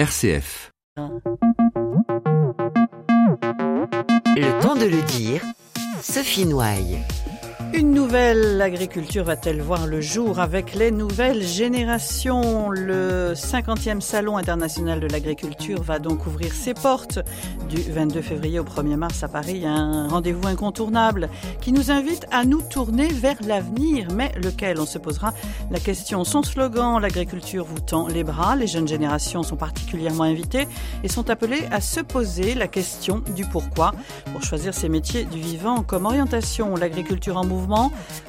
RCF. Le temps de le dire, Sophie Noailles. Une nouvelle agriculture va-t-elle voir le jour avec les nouvelles générations? Le 50e Salon international de l'agriculture va donc ouvrir ses portes du 22 février au 1er mars à Paris. Un rendez-vous incontournable qui nous invite à nous tourner vers l'avenir, mais lequel? On se posera la question. Son slogan, l'agriculture vous tend les bras. Les jeunes générations sont particulièrement invitées et sont appelées à se poser la question du pourquoi pour choisir ces métiers du vivant comme orientation. L'agriculture en mouvement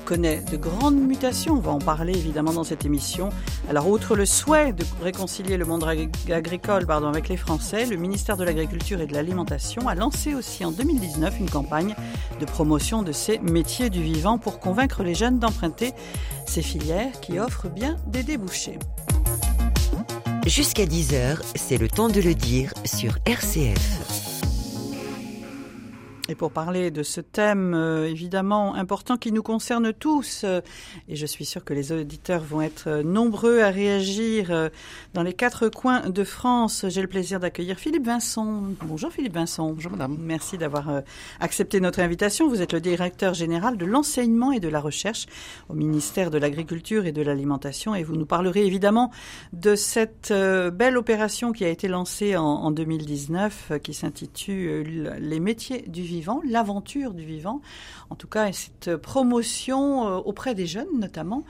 connaît de grandes mutations. On va en parler évidemment dans cette émission. Alors, outre le souhait de réconcilier le monde agricole pardon, avec les Français, le ministère de l'Agriculture et de l'Alimentation a lancé aussi en 2019 une campagne de promotion de ces métiers du vivant pour convaincre les jeunes d'emprunter ces filières qui offrent bien des débouchés. Jusqu'à 10h, c'est le temps de le dire sur RCF. Et pour parler de ce thème euh, évidemment important qui nous concerne tous, euh, et je suis sûre que les auditeurs vont être euh, nombreux à réagir dans les quatre coins de France, j'ai le plaisir d'accueillir Philippe Vincent. Bonjour Philippe Vincent. Bonjour madame. Merci d'avoir accepté notre invitation. Vous êtes le directeur général de l'enseignement et de la recherche au ministère de l'Agriculture et de l'Alimentation et vous nous parlerez évidemment de cette belle opération qui a été lancée en, en 2019 qui s'intitule Les métiers du l'aventure du vivant. En tout cas, cette promotion euh, auprès des jeunes notamment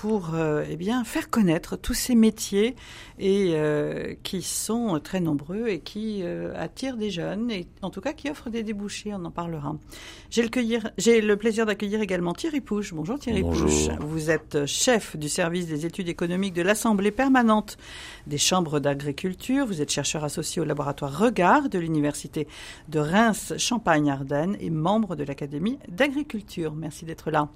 pour euh, eh bien faire connaître tous ces métiers et euh, qui sont très nombreux et qui euh, attirent des jeunes et en tout cas qui offrent des débouchés. On en parlera. J'ai le, plaisir d'accueillir également Thierry Pouche. Bonjour Thierry Pouche. Vous êtes chef du service des études économiques de l'Assemblée permanente des chambres d'agriculture. Vous êtes chercheur associé au laboratoire Regard de l'université de Reims Champagne-Ardenne et membre de l'Académie d'agriculture. Merci d'être là.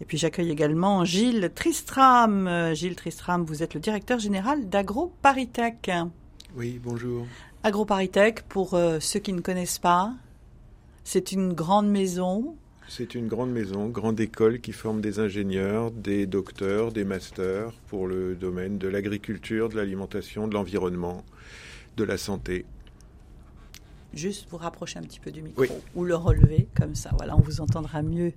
Et puis j'accueille également Gilles Tristram. Euh, Gilles Tristram, vous êtes le directeur général d'AgroParisTech. Oui, bonjour. AgroParisTech, pour euh, ceux qui ne connaissent pas, c'est une grande maison. C'est une grande maison, grande école qui forme des ingénieurs, des docteurs, des masters pour le domaine de l'agriculture, de l'alimentation, de l'environnement, de la santé. Juste vous rapprocher un petit peu du micro ou le relever comme ça, voilà, on vous entendra mieux.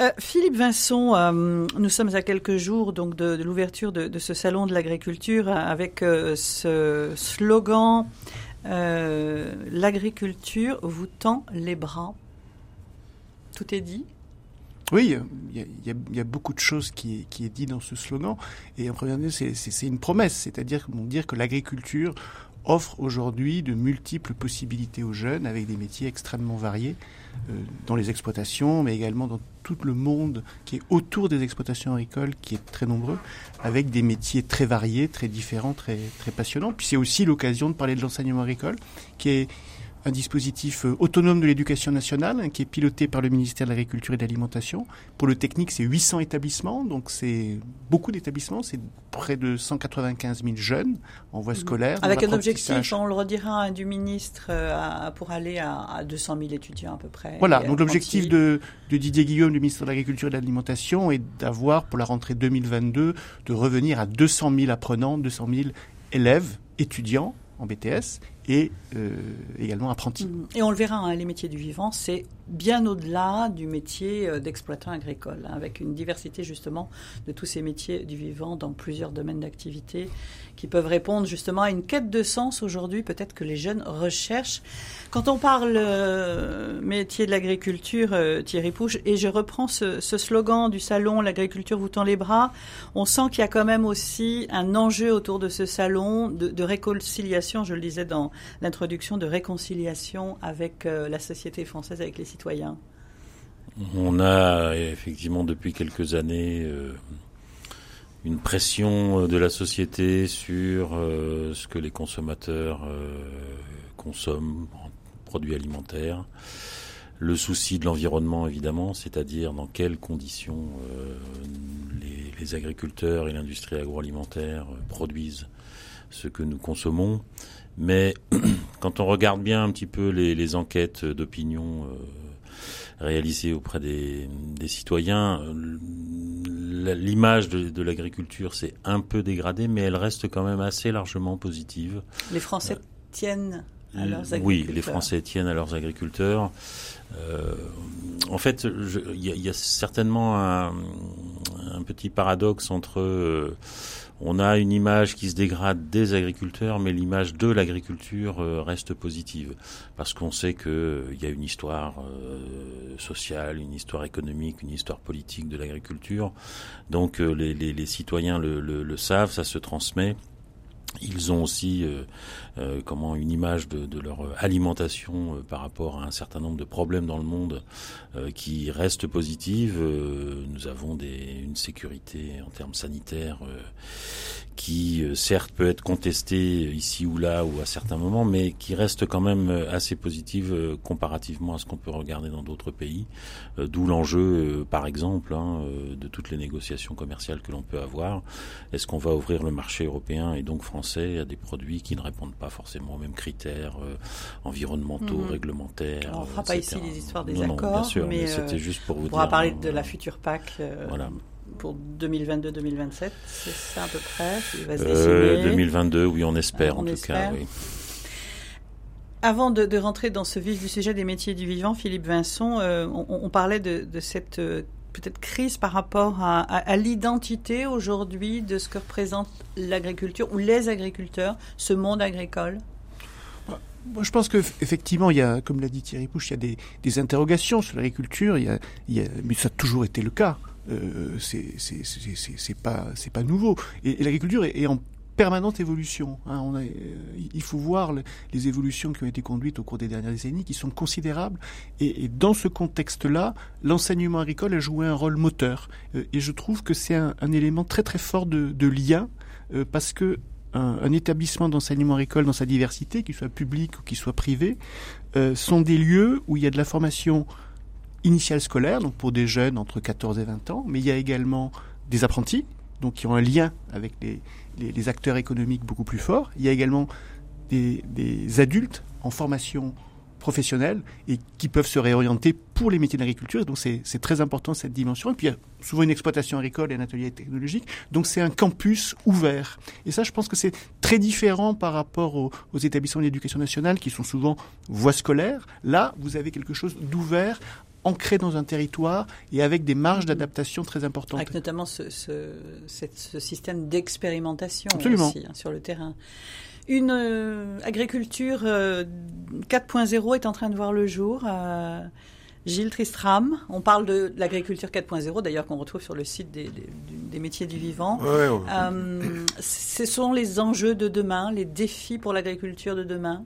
Euh, Philippe Vincent, euh, nous sommes à quelques jours donc de, l'ouverture de, ce salon de l'agriculture avec euh, ce slogan L'agriculture vous tend les bras. Tout est dit? Oui, il y, a, beaucoup de choses qui, qui est dit dans ce slogan. Et en première lieu, c'est une promesse, c'est-à-dire dire que l'agriculture offre aujourd'hui de multiples possibilités aux jeunes avec des métiers extrêmement variés dans les exploitations, mais également dans tout le monde qui est autour des exploitations agricoles, qui est très nombreux, avec des métiers très variés, très différents, très, très passionnants. Puis c'est aussi l'occasion de parler de l'enseignement agricole, qui est un dispositif euh, autonome de l'éducation nationale hein, qui est piloté par le ministère de l'Agriculture et de l'Alimentation. Pour le technique, c'est 800 établissements, donc c'est beaucoup d'établissements, c'est près de 195 000 jeunes en voie scolaire. Avec un objectif, on le redira, du ministre euh, pour aller à, 200 000 étudiants à peu près. Voilà, donc l'objectif de, de, Didier Guillaume, du ministre de l'Agriculture et de l'Alimentation, est d'avoir pour la rentrée 2022 de revenir à 200 000 apprenants, 200 000 élèves, étudiants en BTS et euh, également apprenti. Et on le verra, hein, les métiers du vivant, c'est bien au-delà du métier euh, d'exploitant agricole, hein, avec une diversité justement de tous ces métiers du vivant dans plusieurs domaines d'activité qui peuvent répondre justement à une quête de sens aujourd'hui, peut-être que les jeunes recherchent. Quand on parle euh, métier de l'agriculture, Thierry Pouche, et je reprends ce, slogan du salon L'agriculture vous tend les bras, on sent qu'il y a quand même aussi un enjeu autour de ce salon de réconciliation, je le disais dans l'introduction de réconciliation avec euh, la société française, avec les citoyens On a effectivement depuis quelques années euh, une pression euh, de la société sur ce que les consommateurs consomment en produits alimentaires. Le souci de l'environnement, évidemment, c'est-à-dire dans quelles conditions les, les, agriculteurs et l'industrie agroalimentaire produisent ce que nous consommons. Mais quand on regarde bien un petit peu les, enquêtes d'opinion, euh, réalisée auprès des, citoyens. L'image de, l'agriculture s'est un peu dégradée, mais elle reste quand même assez largement positive. Les Français tiennent à leurs agriculteurs. Oui, les Français tiennent à leurs agriculteurs. Euh, en fait, il y, a certainement un, un, petit paradoxe entre euh, on a une image qui se dégrade des agriculteurs, mais l'image de l'agriculture euh, reste positive parce qu'on sait qu'il euh, y a une histoire euh, sociale, une histoire économique, une histoire politique de l'agriculture. Donc les, citoyens le, savent, ça se transmet. Ils ont aussi euh, euh, comment une image de, de leur alimentation euh, par rapport à un certain nombre de problèmes dans le monde qui reste positive. nous avons des, une sécurité en termes sanitaires qui certes peut être contestée ici ou là ou à certains moments, mais qui reste quand même assez positive comparativement à ce qu'on peut regarder dans d'autres pays. D'où l'enjeu, par exemple, hein, de toutes les négociations commerciales que l'on peut avoir. Est-ce qu'on va ouvrir le marché européen et donc français à des produits qui ne répondent pas forcément aux mêmes critères euh, environnementaux, mhm. réglementaires. on ne fera pas ici les histoires des accords, mais, c'était euh, juste pour vous on pourra parler de la future PAC. Euh, pour 2022-2027, c'est ça à peu près 2022, oui, on espère en tout cas. Oui. Avant de, rentrer dans ce vif du sujet des métiers du vivant, Philippe Vincent, on, parlait de, de cette peut-être crise par rapport à, l'identité aujourd'hui de ce que représente l'agriculture ou les agriculteurs, ce monde agricole? Moi, je pense qu'effectivement, il y a, comme l'a dit Thierry Pouche, il y a des, interrogations sur l'agriculture, il, y a, mais ça a toujours été le cas. Euh, c'est pas pas nouveau. Et, l'agriculture est, est, en permanente évolution. Hein. Euh, il faut voir les évolutions qui ont été conduites au cours des dernières décennies, qui sont considérables. Et, dans ce contexte-là, l'enseignement agricole a joué un rôle moteur. Euh, et je trouve que c'est un, élément très très fort de, lien, euh, parce que un, établissement d'enseignement agricole dans sa diversité, qu'il soit public ou qu'il soit privé, sont des lieux où il y a de la formation initiale scolaire, donc pour des jeunes entre 14 et 20 ans, mais il y a également des apprentis, donc qui ont un lien avec les, les, acteurs économiques beaucoup plus forts. Il y a également des, adultes en formation professionnelle et qui peuvent se réorienter pour les métiers d'agriculture. Donc c'est très important cette dimension. Et puis il y a souvent une exploitation agricole et un atelier technologique. Donc c'est un campus ouvert. Et ça, je pense que c'est très différent par rapport aux, aux établissements d'éducation nationale qui sont souvent voies scolaires. Là, vous avez quelque chose d'ouvert ancré dans un territoire et avec des marges d'adaptation très importantes. Avec notamment ce, système d'expérimentation aussi hein, sur le terrain. Une euh, agriculture 4.0 euh, est en train de voir le jour. Euh, Gilles Tristram, on parle de l'agriculture 4.0, d'ailleurs qu'on retrouve sur le site des, métiers du vivant. ce sont les enjeux de demain, les défis pour l'agriculture de demain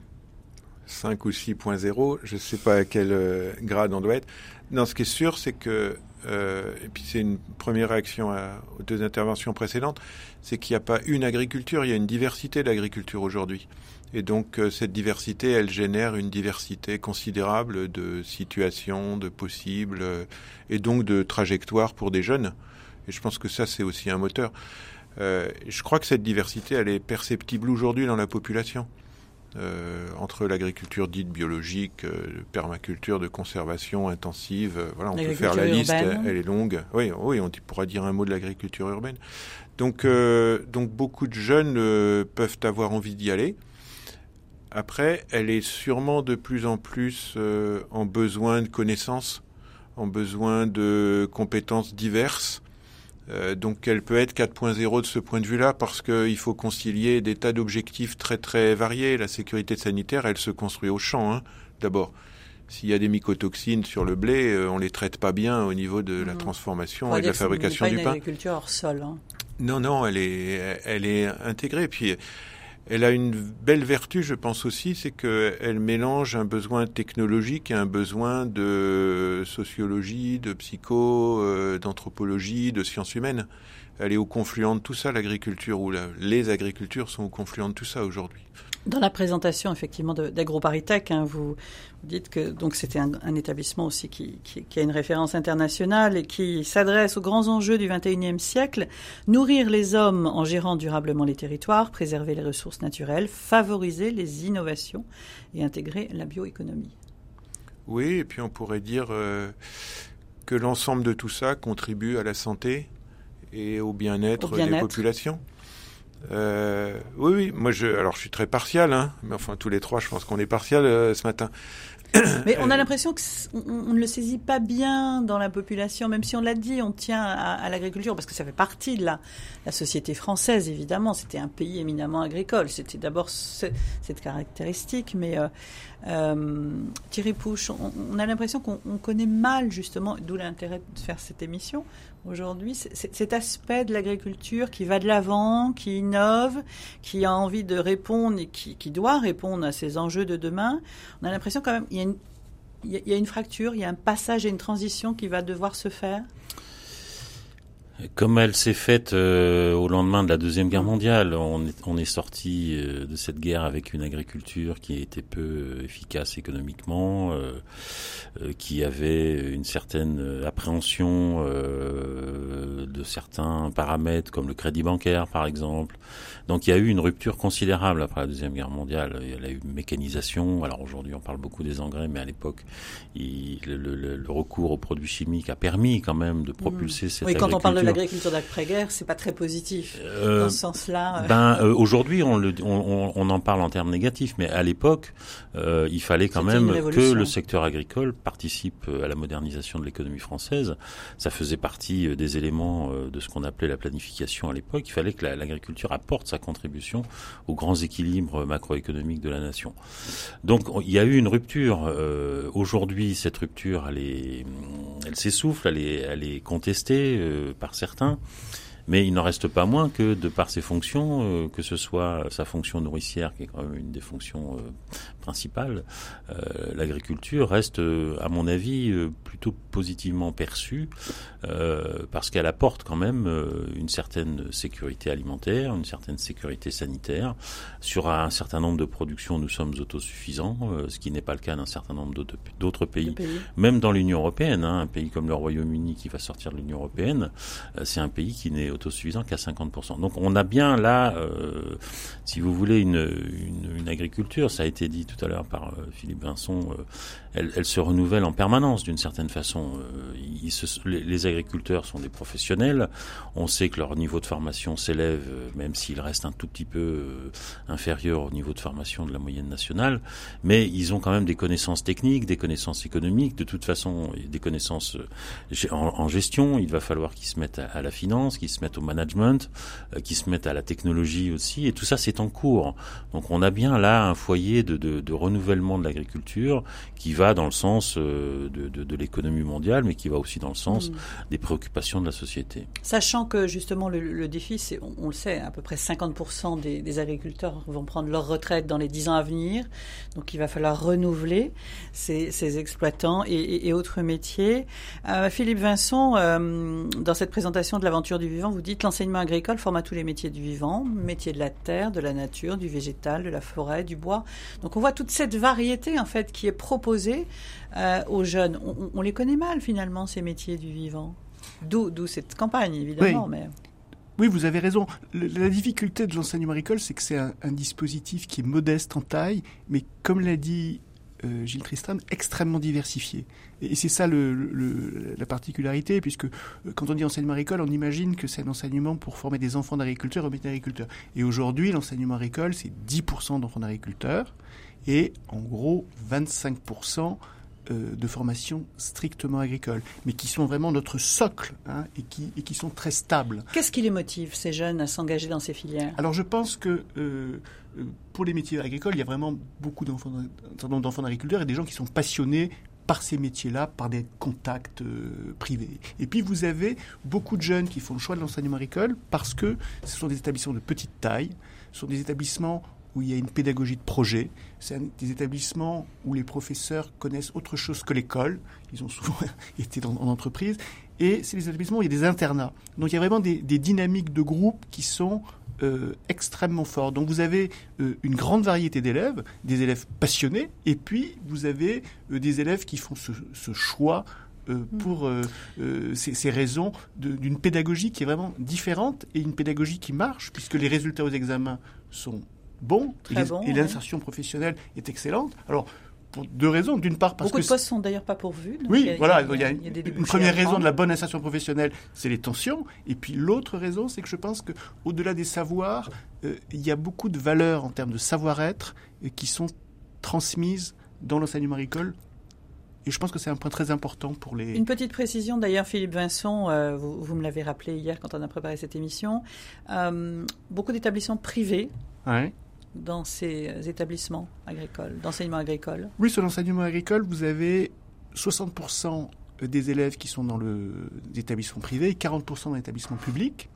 5 ou 6.0, je ne sais pas à quel euh, grade on doit être. Non, ce qui est sûr, c'est que, euh, et puis c'est une première réaction aux deux interventions précédentes, c'est qu'il n'y a pas une agriculture, il y a une diversité d'agriculture aujourd'hui. Et donc euh, cette diversité, elle génère une diversité considérable de situations, de possibles, et donc de trajectoires pour des jeunes. Et je pense que ça, c'est aussi un moteur. je crois que cette diversité, elle est perceptible aujourd'hui dans la population. Euh, entre l'agriculture dite biologique, euh, permaculture de conservation intensive. Euh, voilà, on peut faire la liste, elle, est longue. Oui, oui, on pourra dire un mot de l'agriculture urbaine. Donc, donc beaucoup de jeunes peuvent avoir envie d'y aller. Après, elle est sûrement de plus en plus en besoin de connaissances, en besoin de compétences diverses. Euh, donc elle peut être 4.0 de ce point de vue-là parce qu'il faut concilier des tas d'objectifs très très variés. La sécurité sanitaire, elle se construit au champ hein, d'abord. S'il y a des mycotoxines sur le blé, euh, on les traite pas bien au niveau de la mmh. transformation et de la fabrication du pain. Pas une agriculture hors sol. Hein. Non, non, elle est, elle est intégrée. Puis elle a une belle vertu, je pense aussi, c'est qu'elle mélange un besoin technologique et un besoin de sociologie, de psycho, euh, d'anthropologie, de sciences humaines. Elle est au confluent de tout ça, l'agriculture, ou les agricultures sont au confluent de tout ça aujourd'hui. Dans la présentation effectivement d'AgroParisTech, hein, vous, dites que donc c'était un, établissement aussi qui, a une référence internationale et qui s'adresse aux grands enjeux du XXIe siècle nourrir les hommes en gérant durablement les territoires, préserver les ressources naturelles, favoriser les innovations et intégrer la bioéconomie. Oui, et puis on pourrait dire euh, que l'ensemble de tout ça contribue à la santé et au bien-être des populations. Euh, oui, oui, moi je, alors je suis très partial, hein, mais enfin tous les trois, je pense qu'on est partial euh, ce matin. Mais on a l'impression qu'on ne le saisit pas bien dans la population, même si on l'a dit, on tient à, l'agriculture parce que ça fait partie de la, la société française, évidemment. C'était un pays éminemment agricole. C'était d'abord cette caractéristique, mais euh, euh, Thierry Pouche, on, a l'impression qu'on connaît mal justement, d'où l'intérêt de faire cette émission aujourd'hui, cet aspect de l'agriculture qui va de l'avant, qui innove, qui a envie de répondre et qui, doit répondre à ces enjeux de demain. On a l'impression quand même il y a une, il y a une fracture, il y a un passage et une transition qui va devoir se faire. Comme elle s'est faite euh, au lendemain de la Deuxième Guerre mondiale, on est, on est sorti euh, de cette guerre avec une agriculture qui était peu euh, efficace économiquement, qui avait une certaine appréhension de certains paramètres comme le crédit bancaire par exemple. Donc il y a eu une rupture considérable après la Deuxième Guerre mondiale. Il y a eu une mécanisation. Alors aujourd'hui on parle beaucoup des engrais, mais à l'époque le, le, le, recours aux produits chimiques a permis quand même de propulser mmh. cette oui, quand on parle de l'agriculture d'après-guerre, c'est pas très positif euh, dans ce sens-là. Euh. Ben euh, aujourd'hui, on, on, on, en parle en termes négatifs, mais à l'époque, euh, il fallait quand même que le secteur agricole participe à la modernisation de l'économie française. Ça faisait partie des éléments de ce qu'on appelait la planification à l'époque. Il fallait que l'agriculture apporte sa contribution aux grands équilibres macroéconomiques de la nation. Donc il y a eu une rupture. aujourd'hui, cette rupture, elle est, elle s'essouffle, elle est, elle est contestée par certains. Mais il n'en reste pas moins que, de par ses fonctions, euh, que ce soit sa fonction nourricière, qui est quand même une des fonctions euh, principales, euh, l'agriculture reste, à mon avis, plutôt positivement perçue, parce qu'elle apporte quand même une certaine sécurité alimentaire, une certaine sécurité sanitaire. Sur un certain nombre de productions, nous sommes autosuffisants, ce qui n'est pas le cas d'un certain nombre d'autres pays, même dans l'Union européenne. Hein, un pays comme le Royaume-Uni qui va sortir de l'Union européenne, c'est un pays qui n'est autosuffisant qu'à 50%. Donc on a bien là, euh, si vous voulez, une, une, agriculture, ça a été dit tout à l'heure par euh, Philippe Vincent, euh, elle, se renouvelle en permanence d'une certaine façon. les, agriculteurs sont des professionnels, on sait que leur niveau de formation s'élève, même s'il reste un tout petit peu inférieur au niveau de formation de la moyenne nationale, mais ils ont quand même des connaissances techniques, des connaissances économiques, de toute façon des connaissances en, gestion, il va falloir qu'ils se mettent à, à la finance, qu'ils se mettent au management, euh, qui se mettent à la technologie aussi, et tout ça c'est en cours. Donc on a bien là un foyer de, de, de renouvellement de l'agriculture qui va dans le sens euh, de, de, l'économie mondiale, mais qui va aussi dans le sens mm. des préoccupations de la société. Sachant que justement le, le défi, c'est, on, le sait, à peu près 50% des, des, agriculteurs vont prendre leur retraite dans les 10 ans à venir, donc il va falloir renouveler ces, ces exploitants et, et, autres métiers. Euh, Philippe Vincent, euh, dans cette présentation de l'aventure du vivant, vous dites l'enseignement agricole forme à tous les métiers du vivant, métiers de la terre, de la nature, du végétal, de la forêt, du bois. Donc on voit toute cette variété en fait qui est proposée euh, aux jeunes. On, les connaît mal finalement ces métiers du vivant. D'où cette campagne évidemment, oui. mais. Oui, vous avez raison. la difficulté de l'enseignement agricole, c'est que c'est un, un, dispositif qui est modeste en taille, mais comme l'a dit euh, Gilles Tristram, extrêmement diversifié. Et c'est ça le, la particularité, puisque euh, quand on dit enseignement agricole, on imagine que c'est un enseignement pour former des enfants d'agriculteurs et métiers d'agriculteurs. Et aujourd'hui, l'enseignement agricole, c'est 10% d'enfants d'agriculteurs et en gros 25% euh, de formation strictement agricole, mais qui sont vraiment notre socle hein, et, qui, et qui sont très stables. Qu'est-ce qui les motive, ces jeunes, à s'engager dans ces filières? Alors je pense que euh, pour les métiers agricoles, il y a vraiment beaucoup d'enfants, d'enfants d'agriculteurs et des gens qui sont passionnés par ces métiers-là, par des contacts euh, privés. Et puis vous avez beaucoup de jeunes qui font le choix de l'enseignement agricole parce que ce sont des établissements de petite taille, ce sont des établissements où il y a une pédagogie de projet, c'est des établissements où les professeurs connaissent autre chose que l'école, ils ont souvent été dans, en entreprise, et c'est des établissements où il y a des internats. Donc il y a vraiment des, des dynamiques de groupe qui sont euh, extrêmement fort. Donc vous avez euh, une grande variété d'élèves, des élèves passionnés, et puis vous avez euh, des élèves qui font ce, choix mm. pour ces, raisons d'une pédagogie qui est vraiment différente et une pédagogie qui marche, puisque les résultats aux examens sont bons, et, l'insertion professionnelle est excellente. Alors, pour deux raisons. D'une part, parce Beaucoup que de postes sont d'ailleurs pas pourvus. donc oui, voilà. il y a- une débouchés première raison de la bonne insertion professionnelle, c'est les tensions. Et puis l'autre raison, c'est que je pense que au-delà des savoirs, euh, il y a beaucoup de valeurs en termes de savoir-être euh, qui sont transmises dans l'enseignement agricole. Et je pense que c'est un point très important pour les. Une petite précision d'ailleurs, Philippe Vincent, euh, vous, vous me l'avez rappelé hier quand on a préparé cette émission. Euh, beaucoup d'établissements privés Ouais. Dans ces établissements agricoles, d'enseignement agricole. Oui, sur l'enseignement agricole, vous avez 60% des élèves qui sont dans le établissement privé et 40% dans l'établissement public.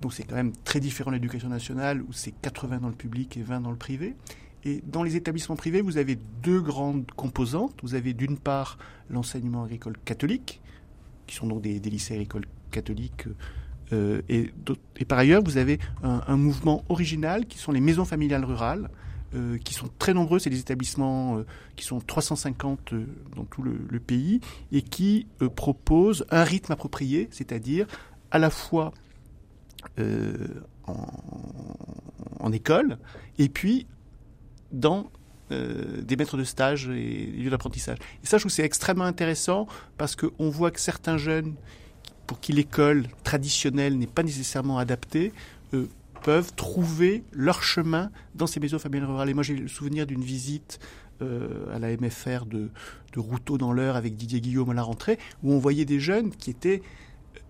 Donc c'est quand même très différent de l'éducation nationale où c'est 80 dans le public et 20 dans le privé. Et dans les établissements privés, vous avez deux grandes composantes. Vous avez d'une part l'enseignement agricole catholique, qui sont donc des, des lycées agricoles catholiques. Euh, et, par ailleurs, vous avez un, mouvement original qui sont les maisons familiales rurales, euh, qui sont très nombreux. C'est des établissements euh, qui sont 350 euh, dans tout le, pays et qui proposent un rythme approprié, c'est-à-dire à la fois en, école et puis dans des maîtres de stage et des lieux d'apprentissage. Et ça, je trouve c'est extrêmement intéressant parce qu'on voit que certains jeunes pour qui l'école traditionnelle n'est pas nécessairement adaptée, euh, peuvent trouver leur chemin dans ces maisons familiales rurales. Et moi, j'ai le souvenir d'une visite euh, à la MFR de, de Routeau dans l'heure avec Didier Guillaume à la rentrée, où on voyait des jeunes qui étaient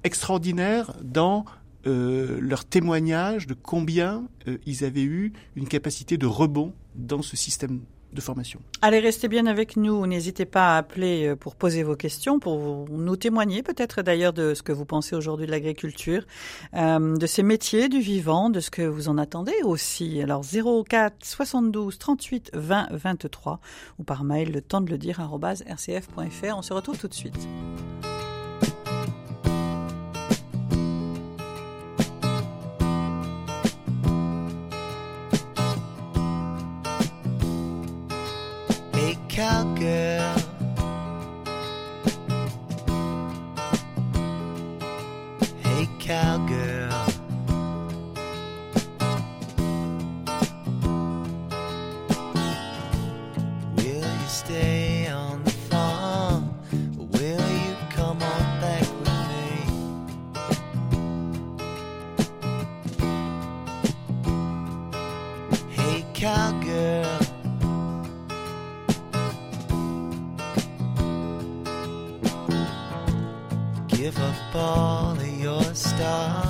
extraordinaires dans euh, leur témoignage de combien ils avaient eu une capacité de rebond dans ce système de formation. Allez, restez bien avec nous. N'hésitez pas à appeler euh, pour poser vos questions, pour nous témoigner peut-être d'ailleurs de ce que vous pensez aujourd'hui de l'agriculture, euh, de ces métiers du vivant, de ce que vous en attendez aussi. Alors 04 72 38 20 23 ou par mail le temps de le dire rcf.fr. On se retrouve tout de suite. Cowgirl. Give up all of your stars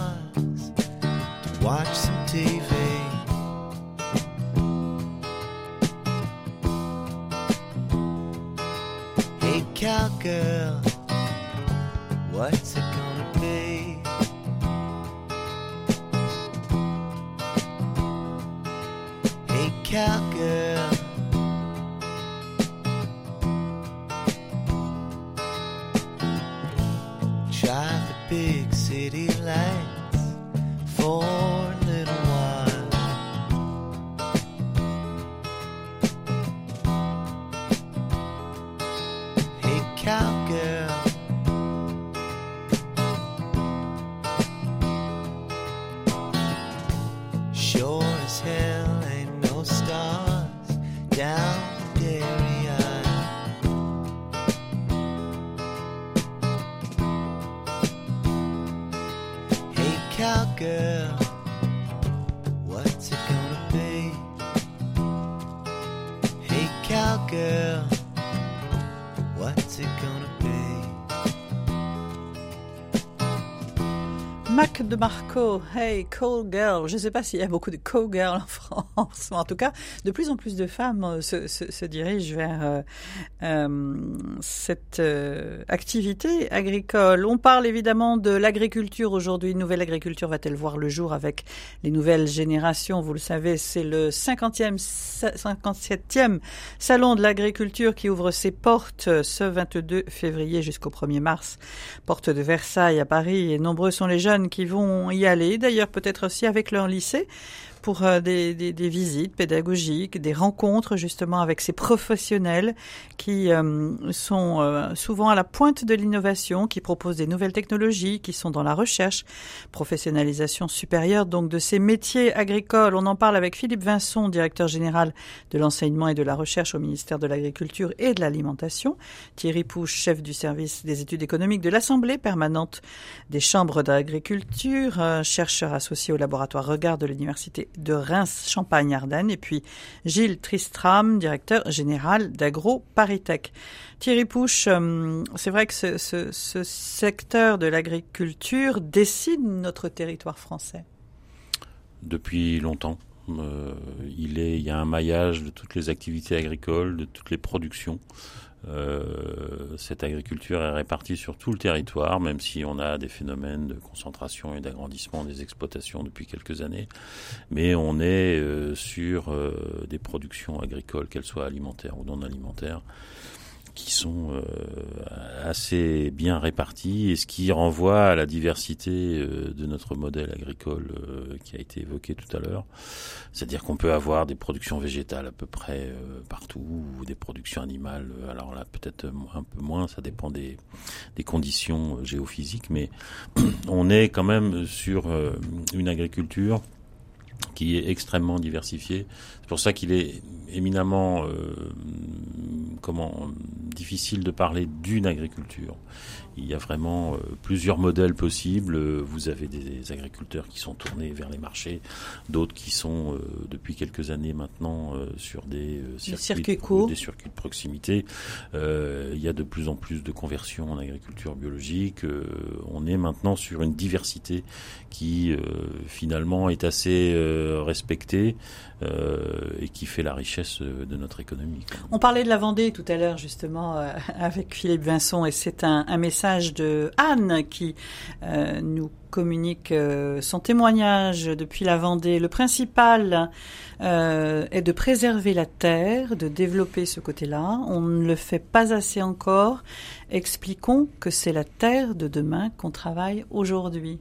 de Marco, Hey Call Girl. Je ne sais pas s'il y a beaucoup de call girl en France, en tout cas, de plus en plus de femmes euh, se, dirigent vers euh, euh, cette activité agricole. On parle évidemment de l'agriculture aujourd'hui. Nouvelle agriculture va-t-elle voir le jour avec les nouvelles générations? Vous le savez, c'est le 50e, sa- 57e salon de l'agriculture qui ouvre ses portes ce 22 février jusqu'au 1er mars. Porte de Versailles à Paris. Nombreux sont les jeunes qui vont y aller, d'ailleurs peut-être aussi avec leur lycée, pour euh, des, visites pédagogiques, des rencontres justement avec ces professionnels qui euh, sont euh, souvent à la pointe de l'innovation, qui proposent des nouvelles technologies, qui sont dans la recherche, professionnalisation supérieure donc de ces métiers agricoles. On en parle avec Philippe Vincent, directeur général de l'enseignement et de la recherche au ministère de l'Agriculture et de l'Alimentation, Thierry Pouche, chef du service des études économiques de l'Assemblée permanente des chambres d'agriculture, chercheur associé au laboratoire Regard de l'Université de Reims-Champagne-Ardenne, et puis Gilles Tristram, directeur général d'Agro-Paritech. Thierry Pouche, euh, c'est vrai que ce secteur de l'agriculture dessine notre territoire français. Depuis longtemps. Euh, il, est, il y a un maillage de toutes les activités agricoles, de toutes les productions. Euh, cette agriculture est répartie sur tout le territoire, même si on a des phénomènes de concentration et d'agrandissement des exploitations depuis quelques années. Mais on est euh, sur euh, des productions agricoles, qu'elles soient alimentaires ou non alimentaires, qui sont euh, assez bien répartis et ce qui renvoie à la diversité euh, de notre modèle agricole euh, qui a été évoqué tout à l'heure. C'est-à-dire qu'on peut avoir des productions végétales à peu près partout ou des productions animales. Alors là, peut-être un peu moins, ça dépend des, des conditions géophysiques, mais on est quand même sur une agriculture qui est extrêmement diversifié. C'est pour ça qu'il est éminemment euh, comment difficile de parler d'une agriculture. Il y a vraiment euh, plusieurs modèles possibles. Vous avez des agriculteurs qui sont tournés vers les marchés, d'autres qui sont euh, depuis quelques années maintenant euh, sur des circuits, circuits des circuits de proximité. il y a de plus en plus de conversions en agriculture biologique. on est maintenant sur une diversité qui finalement est assez respectée. Et qui fait la richesse de notre économie. On parlait de la Vendée tout à l'heure justement euh, avec Philippe Vincent et c'est un, message de Anne qui euh, nous communique euh, son témoignage depuis la Vendée. Le principal est de préserver la terre, de développer ce côté-là. On ne le fait pas assez encore. Expliquons que c'est la terre de demain qu'on travaille aujourd'hui.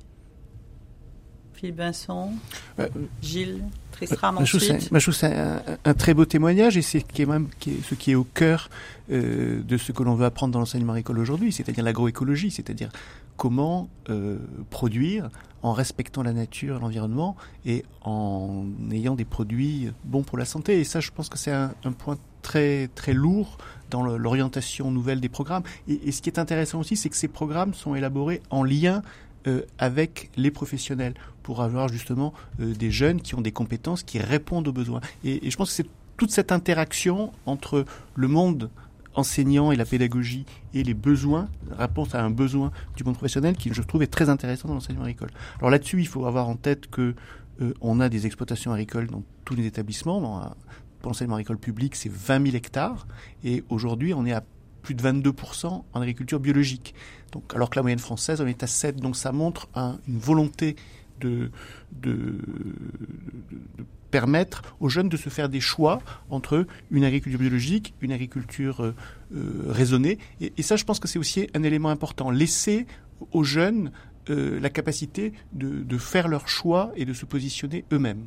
Philippe Vincent, euh, Gilles Tristram euh, ensuite. Je trouve c'est un, un, très beau témoignage et c'est qui est même qui est, ce qui est au cœur euh, de ce que l'on veut apprendre dans l'enseignement agricole aujourd'hui, c'est-à-dire l'agroécologie, c'est-à-dire comment euh, produire en respectant la nature l'environnement et en ayant des produits bons pour la santé. Et ça, je pense que c'est un, un, point très très lourd dans l'orientation nouvelle des programmes. Et, et, ce qui est intéressant aussi, c'est que ces programmes sont élaborés en lien euh, avec les professionnels pour avoir justement euh, des jeunes qui ont des compétences qui répondent aux besoins. Et, je pense que c'est toute cette interaction entre le monde enseignant et la pédagogie et les besoins, réponse à un besoin du monde professionnel qui, je trouve, est très intéressant dans l'enseignement agricole. Alors là-dessus, il faut avoir en tête que euh, on a des exploitations agricoles dans tous les établissements. Dans, pour l'enseignement agricole public, c'est 20 000 hectares. Et aujourd'hui, on est à plus de 22% en agriculture biologique. Donc, alors que la moyenne française, on est à 7. Donc ça montre un, une volonté de, de, de, de, permettre aux jeunes de se faire des choix entre une agriculture biologique, une agriculture euh, euh, raisonnée. Et, et, ça, je pense que c'est aussi un élément important. Laisser aux jeunes euh, la capacité de, de faire leurs choix et de se positionner eux-mêmes.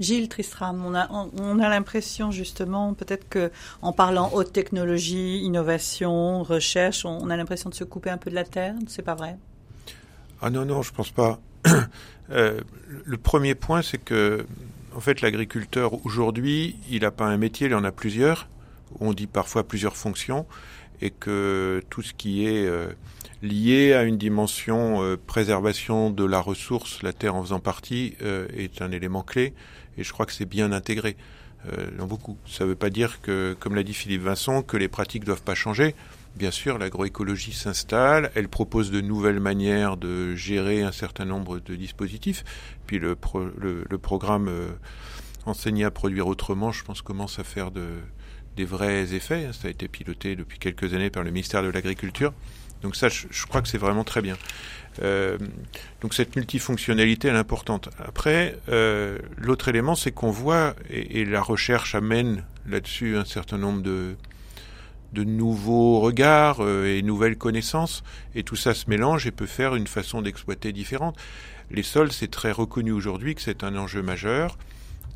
Gilles Tristram, on a, on, on a l'impression justement, peut-être que en parlant haute technologie, innovation, recherche, on, on a l'impression de se couper un peu de la terre. C'est pas vrai? Ah non non, je pense pas. Euh, le premier point, c'est que en fait, l'agriculteur aujourd'hui, il n'a pas un métier, il en a plusieurs. On dit parfois plusieurs fonctions, et que tout ce qui est euh, lié à une dimension euh, préservation de la ressource, la terre en faisant partie, est un élément clé et je crois que c'est bien intégré dans beaucoup. Ça ne veut pas dire que, comme l'a dit Philippe Vincent, que les pratiques ne doivent pas changer. Bien sûr, l'agroécologie s'installe, elle propose de nouvelles manières de gérer un certain nombre de dispositifs. Puis le, pro, le, le programme euh, Enseigner à produire autrement, je pense, commence à faire de, des vrais effets. Ça a été piloté depuis quelques années par le ministère de l'Agriculture. Donc ça, je, crois que c'est vraiment très bien. Euh, donc cette multifonctionnalité elle est importante. Après, euh, l'autre élément, c'est qu'on voit, et, la recherche amène là-dessus un certain nombre de, de nouveaux regards euh, et nouvelles connaissances, et tout ça se mélange et peut faire une façon d'exploiter différente. Les sols, c'est très reconnu aujourd'hui que c'est un enjeu majeur,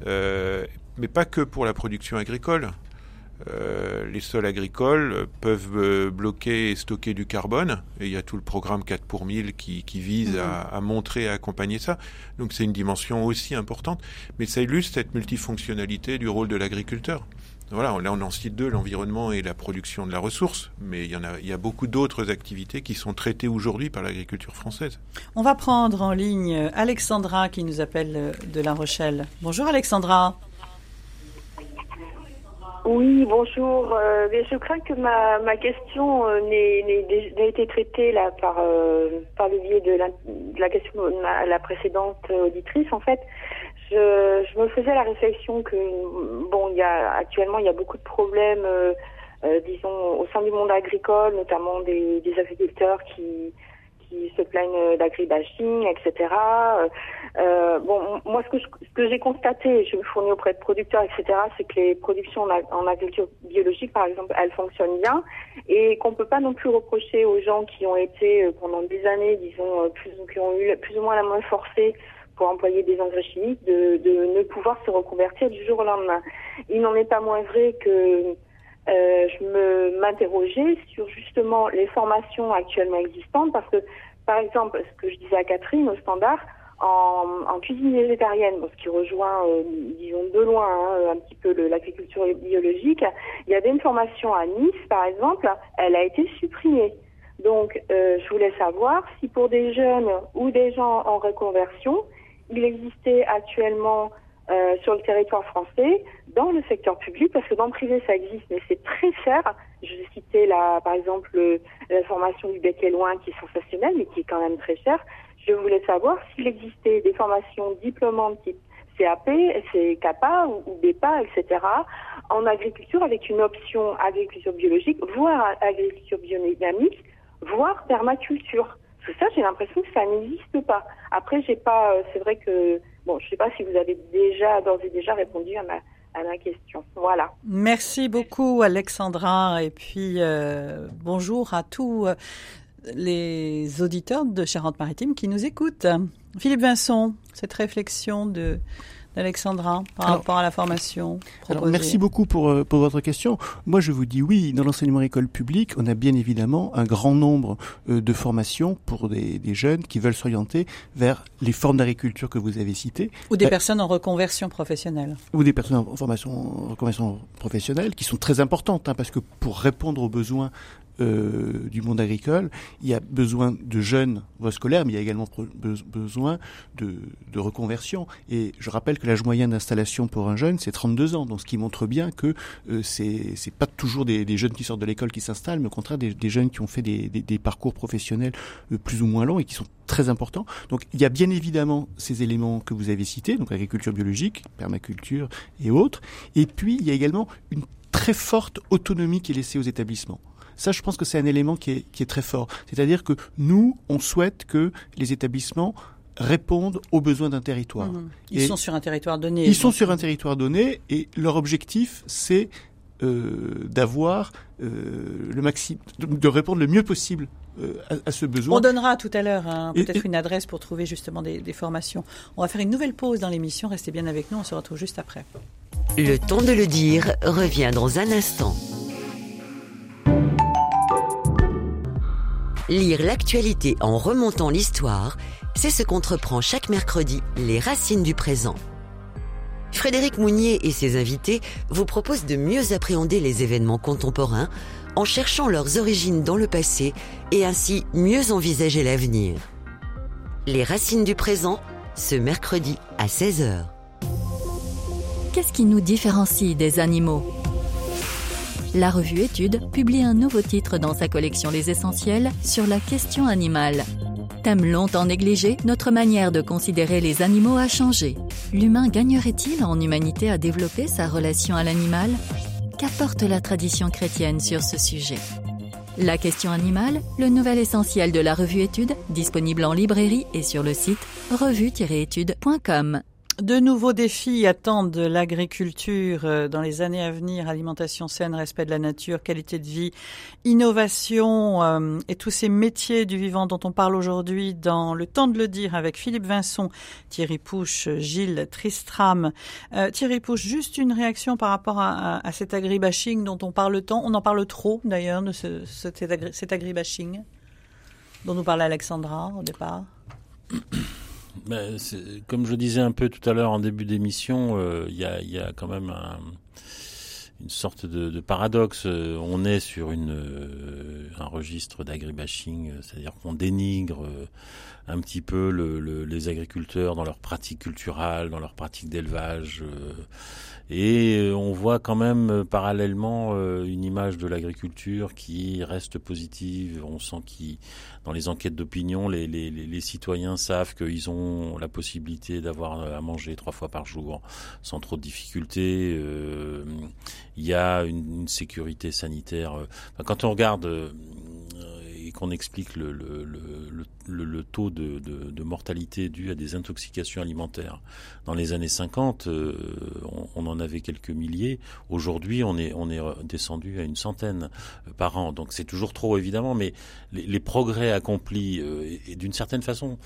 euh, mais pas que pour la production agricole. Euh, les sols agricoles peuvent bloquer et stocker du carbone, et il y a tout le programme 4 pour 1000 qui, qui vise à, à, montrer et à accompagner ça. Donc c'est une dimension aussi importante, mais ça illustre cette multifonctionnalité du rôle de l'agriculteur. Voilà, là on en cite deux, l'environnement et la production de la ressource, mais il y, en a, il y a beaucoup d'autres activités qui sont traitées aujourd'hui par l'agriculture française. On va prendre en ligne Alexandra qui nous appelle de La Rochelle. Bonjour Alexandra. Oui, bonjour. Euh, je crains que ma, ma question euh, n'ait été traitée là par euh, par le biais de la, de la question de ma, la précédente auditrice. En fait, je, me faisais la réflexion que bon, il y a actuellement il y a beaucoup de problèmes, euh, disons au sein du monde agricole, notamment des, agriculteurs qui se plaignent d'agribashing, etc. Euh, bon, moi, ce que, j'ai constaté, je me fournis auprès de producteurs, etc., c'est que les productions en, agriculture biologique, par exemple, elles fonctionnent bien et qu'on peut pas non plus reprocher aux gens qui ont été euh, pendant des années, disons, euh, plus, qui ont eu plus ou moins la main forcée pour employer des engrais chimiques, de, ne pouvoir se reconvertir du jour au lendemain. Il n'en est pas moins vrai que euh, je me m'interrogeais sur justement les formations actuellement existantes parce que, par exemple, ce que je disais à Catherine au standard, en, en cuisine végétarienne, bon, ce qui rejoint, euh, disons, de loin hein, un petit peu l'agriculture biologique, il y avait une formation à Nice, par exemple, elle a été supprimée. Donc, euh, je voulais savoir si pour des jeunes ou des gens en reconversion, il existait actuellement euh, sur le territoire français, dans le secteur public, parce que dans le privé ça existe, mais c'est très cher. Je citais là, par exemple, la formation du bec et loin qui est sensationnelle, mais qui est quand même très chère. Je voulais savoir s'il existait des formations diplômantes type CAP, CAPA ou, ou BEPA, etc., en agriculture avec une option agriculture biologique, voire agriculture biodynamique, voire permaculture. Tout ça, j'ai l'impression que ça n'existe pas. Après, j'ai pas, c'est vrai que, bon, je sais pas si vous avez déjà, d'ores et déjà répondu à ma, à ma question. Voilà. Merci beaucoup, Alexandra. Et puis, euh, bonjour à tous les auditeurs de Charente-Maritime qui nous écoutent. Philippe Vincent, cette réflexion de d'Alexandra par alors, rapport à la formation alors, Merci beaucoup pour, euh, pour votre question. Moi, je vous dis oui, dans l'enseignement agricole public, on a bien évidemment un grand nombre euh, de formations pour des, des, jeunes qui veulent s'orienter vers les formes d'agriculture que vous avez citées. Ou des euh, personnes en reconversion professionnelle. Ou des personnes en formation, en reconversion professionnelle, qui sont très importantes, hein, parce que pour répondre aux besoins euh, du monde agricole, il y a besoin de jeunes voies scolaires, mais il y a également besoin de, de, reconversion. Et je rappelle que l'âge moyen d'installation pour un jeune, c'est 32 ans, donc ce qui montre bien que euh, c'est c'est pas toujours des, des, jeunes qui sortent de l'école qui s'installent, mais au contraire des, des, jeunes qui ont fait des, des parcours professionnels euh, plus ou moins longs et qui sont très importants. Donc il y a bien évidemment ces éléments que vous avez cités, donc agriculture biologique, permaculture et autres. Et puis il y a également une très forte autonomie qui est laissée aux établissements. Ça, je pense que c'est un élément qui est, qui est très fort. C'est-à-dire que nous, on souhaite que les établissements répondent aux besoins d'un territoire. Mmh. Ils et sont sur un territoire donné. Ils sont sur un territoire donné et leur objectif, c'est euh, d'avoir euh, le maximum, de, de, répondre le mieux possible euh, à, à, ce besoin. On donnera tout à l'heure hein, peut-être une adresse pour trouver justement des, des formations. On va faire une nouvelle pause dans l'émission. Restez bien avec nous. On se retrouve juste après. Le temps de le dire revient dans un instant. Lire l'actualité en remontant l'histoire, c'est ce qu'entreprend chaque mercredi Les Racines du présent. Frédéric Mounier et ses invités vous proposent de mieux appréhender les événements contemporains en cherchant leurs origines dans le passé et ainsi mieux envisager l'avenir. Les Racines du présent, ce mercredi à 16h. Qu'est-ce qui nous différencie des animaux? La revue Études publie un nouveau titre dans sa collection Les Essentiels sur la question animale. Thème longtemps négligé, notre manière de considérer les animaux a changé. L'humain gagnerait-il en humanité à développer sa relation à l'animal? Qu'apporte la tradition chrétienne sur ce sujet? La question animale, le nouvel essentiel de la revue Études, disponible en librairie et sur le site revue-études.com. De nouveaux défis attendent l'agriculture euh, dans les années à venir, alimentation saine, respect de la nature, qualité de vie, innovation euh, et tous ces métiers du vivant dont on parle aujourd'hui dans Le temps de le dire avec Philippe Vincent, Thierry Pouche, Gilles Tristram. Euh, Thierry Pouche, juste une réaction par rapport à, cet agribashing dont on parle tant, on en parle trop d'ailleurs de ce, cet, cet agribashing dont nous parlait Alexandra au départ ben, comme je disais un peu tout à l'heure en début d'émission, euh, il y, y, a, quand même un, une sorte de, paradoxe. On est sur une, euh, un registre d'agribashing, c'est-à-dire qu'on dénigre euh, un petit peu le, le, les agriculteurs dans leurs pratiques culturelles, dans leurs pratiques d'élevage. Et euh, on voit quand même euh, parallèlement euh, une image de l'agriculture qui reste positive. On sent qu'il, dans les enquêtes d'opinion, les, les, citoyens savent qu'ils ont la possibilité d'avoir à manger trois fois par jour sans trop de difficultés. Il y a une, une sécurité sanitaire. Quand on regarde qu'on explique le, le, le, le taux de, de, de, mortalité dû à des intoxications alimentaires. Dans les années 50, euh, on, on, en avait quelques milliers. Aujourd'hui, on est, on est descendu à une centaine euh, par an. Donc c'est toujours trop, évidemment, mais les, les progrès accomplis, euh, et, et d'une certaine façon,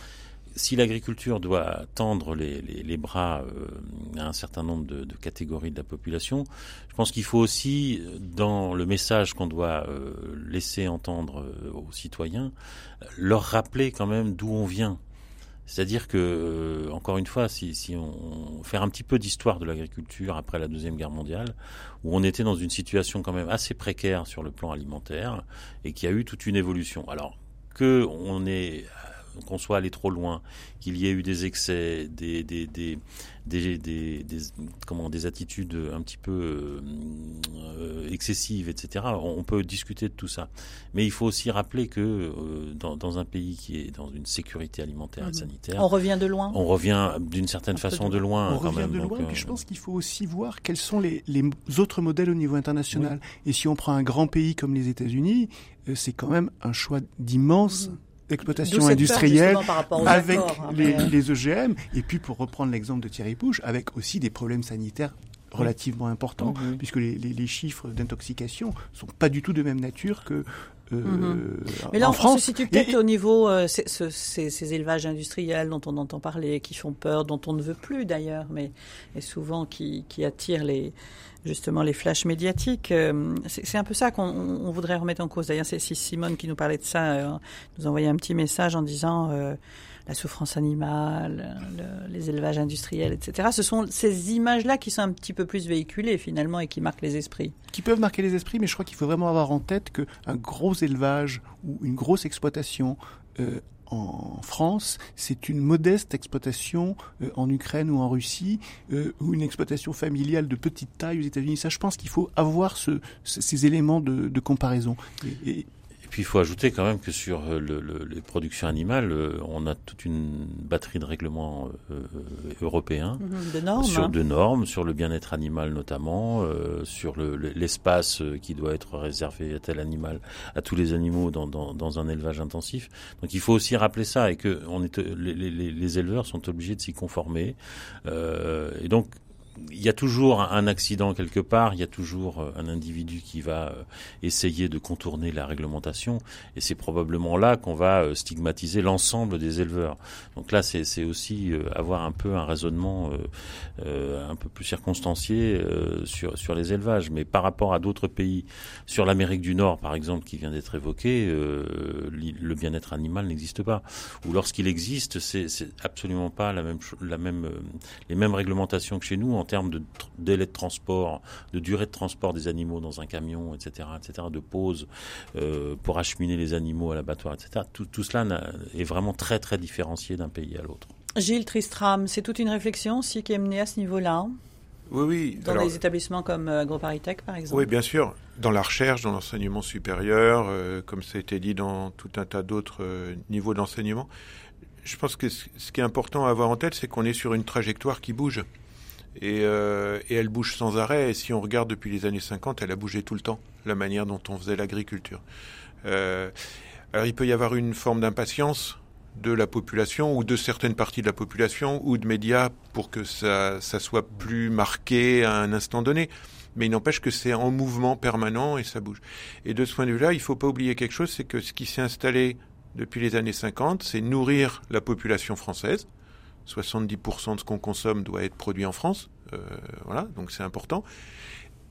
si l'agriculture doit tendre les, bras euh, à un certain nombre de, catégories de la population, je pense qu'il faut aussi, dans le message qu'on doit euh, laisser entendre euh, aux citoyens, leur rappeler quand même d'où on vient. C'est-à-dire que, encore une fois, si, on fait un petit peu d'histoire de l'agriculture après la deuxième guerre mondiale, où on était dans une situation quand même assez précaire sur le plan alimentaire et qui a eu toute une évolution. Alors que on est qu'on soit allé trop loin, qu'il y ait eu des excès, des, des, des, des, des, des comment, des attitudes un petit peu euh, excessives, etc. On peut discuter de tout ça. Mais il faut aussi rappeler que euh, dans, dans, un pays qui est dans une sécurité alimentaire mmh. et sanitaire... On revient de loin On revient d'une certaine façon de loin. On quand revient même, de donc, loin, euh, puis je pense qu'il faut aussi voir quels sont les, les autres modèles au niveau international. Oui. Et si on prend un grand pays comme les États-Unis, c'est quand même un choix d'immense... Exploitation industrielle avec hein, les, les, OGM et puis pour reprendre l'exemple de Thierry Pouche avec aussi des problèmes sanitaires relativement importants mmh. puisque les, les, les chiffres d'intoxication sont pas du tout de même nature que euh, mmh. Mais là, en on France, se situe peut-être au niveau euh, ces, ces, ces, élevages industriels dont on entend parler, qui font peur, dont on ne veut plus d'ailleurs, mais et souvent qui, qui attirent les justement les flashs médiatiques. Euh, c'est un peu ça qu'on voudrait remettre en cause. D'ailleurs, c'est Simone qui nous parlait de ça, euh, nous envoyait un petit message en disant euh, la souffrance animale, le, les élevages industriels, etc. Ce sont ces images-là qui sont un petit peu plus véhiculées finalement et qui marquent les esprits. Qui peuvent marquer les esprits, mais je crois qu'il faut vraiment avoir en tête qu'un gros élevage ou une grosse exploitation en France, c'est une modeste exploitation euh, en Ukraine ou en Russie, euh, ou une exploitation familiale de petite taille aux États-Unis. Ça, je pense qu'il faut avoir ce, ces éléments de, de comparaison. Puis il faut ajouter quand même que sur le, le, les productions animales, euh, on a toute une batterie de règlements euh, européens, de normes, sur hein. de normes, sur le bien-être animal notamment, euh, sur l'espace le, qui doit être réservé à tel animal, à tous les animaux dans, dans, dans, un élevage intensif. Donc il faut aussi rappeler ça et que on est, les, les, les éleveurs sont obligés de s'y conformer. et donc il y a toujours un accident quelque part, il y a toujours euh, un individu qui va euh, essayer de contourner la réglementation, et c'est probablement là qu'on va euh, stigmatiser l'ensemble des éleveurs. Donc là, c'est aussi avoir un peu un raisonnement un peu plus circonstancié sur, sur les élevages. Mais par rapport à d'autres pays, sur l'Amérique du Nord, par exemple, qui vient d'être évoqué, le bien-être animal n'existe pas. Ou lorsqu'il existe, c'est absolument pas la même, la même, les mêmes réglementations que chez nous termes de délai de transport, de durée de transport des animaux dans un camion, etc., etc., de pause euh, pour acheminer les animaux à l'abattoir, etc. Tout, tout cela est vraiment très très différencié d'un pays à l'autre. Gilles Tristram, c'est toute une réflexion aussi qui est menée à ce niveau-là. Oui, oui. Dans Alors, des établissements comme euh, AgroParisTech, par exemple. Oui, bien sûr. Dans la recherche, dans l'enseignement supérieur, euh, comme ça a été dit dans tout un tas d'autres euh, niveaux d'enseignement. Je pense que ce qui est important à avoir en tête, c'est qu'on est sur une trajectoire qui bouge. Et, euh, et, elle bouge sans arrêt. Et si on regarde depuis les années 50, elle a bougé tout le temps, la manière dont on faisait l'agriculture. Euh, alors il peut y avoir une forme d'impatience de la population ou de certaines parties de la population ou de médias pour que ça, ça soit plus marqué à un instant donné. Mais il n'empêche que c'est en mouvement permanent et ça bouge. Et de ce point de vue-là, il ne faut pas oublier quelque chose, c'est que ce qui s'est installé depuis les années 50, c'est nourrir la population française. 70% de ce qu'on consomme doit être produit en France. Euh, voilà, donc c'est important.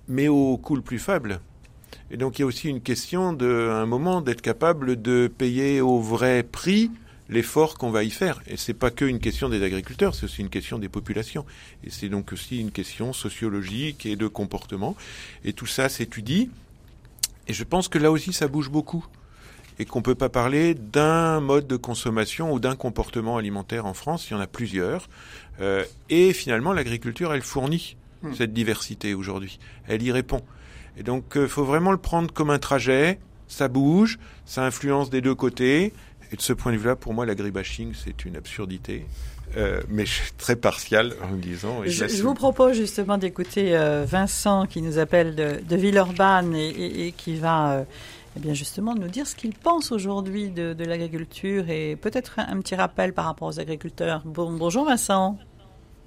Mais au coût le plus faible. Et donc il y a aussi une question de, un moment d'être capable de payer au vrai prix l'effort qu'on va y faire. Et c'est pas que une question des agriculteurs, c'est aussi une question des populations. Et c'est donc aussi une question sociologique et de comportement. Et tout ça s'étudie. Et je pense que là aussi, ça bouge beaucoup. Et qu'on peut pas parler d'un mode de consommation ou d'un comportement alimentaire en France. Il y en a plusieurs. Euh, et finalement, l'agriculture, elle fournit cette diversité aujourd'hui. Elle y répond. Et donc, il faut vraiment le prendre comme un trajet. Ça bouge, ça influence des deux côtés. Et de ce point de vue-là, pour moi, l'agribashing, c'est une absurdité. Euh, mais je suis très partial en le disant. Et je, je, vous propose justement d'écouter euh, Vincent qui nous appelle de, de Villeurbanne et, et, et, qui va euh, eh bien justement nous dire ce qu'il pense aujourd'hui de, de l'agriculture et peut-être un, un, petit rappel par rapport aux agriculteurs. Bon, bonjour Vincent.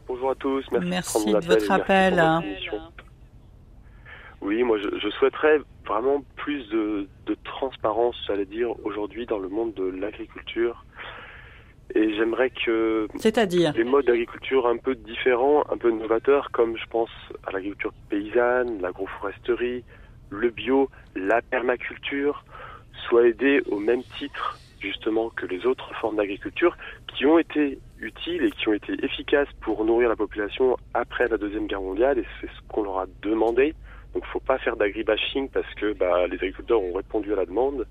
Bonjour à tous. Merci, merci de, de votre appel. Oui, moi je, je, souhaiterais vraiment plus de, de transparence, j'allais dire, aujourd'hui dans le monde de l'agriculture. Et j'aimerais que C'est-à-dire des modes d'agriculture un peu différents, un peu novateurs, comme je pense à l'agriculture paysanne, l'agroforesterie, le bio, la permaculture, soient aidés au même titre justement que les autres formes d'agriculture qui ont été utiles et qui ont été efficaces pour nourrir la population après la Deuxième Guerre mondiale, et c'est ce qu'on leur a demandé. Donc il ne faut pas faire d'agribashing parce que bah, les agriculteurs ont répondu à la demande.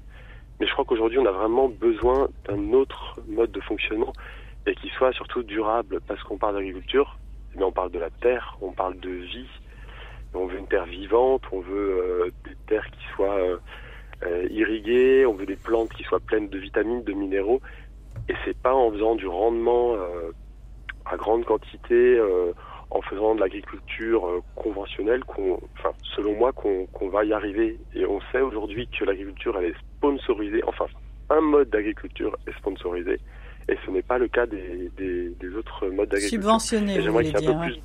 Mais je crois qu'aujourd'hui, on a vraiment besoin d'un autre mode de fonctionnement et qui soit surtout durable parce qu'on parle d'agriculture, mais on parle de la terre, on parle de vie. On veut une terre vivante, on veut euh, des terres qui soient euh, euh, irriguées, on veut des plantes qui soient pleines de vitamines, de minéraux. Et c'est pas en faisant du rendement à grande quantité, en faisant de l'agriculture conventionnelle, qu'on, enfin, selon moi, qu'on qu va y arriver. Et on sait aujourd'hui que l'agriculture, elle est sponsorisée. Enfin, un mode d'agriculture est sponsorisé. Et ce n'est pas le cas des, des, des autres modes d'agriculture. Subventionné, vous voulez dire. Un peu, plus,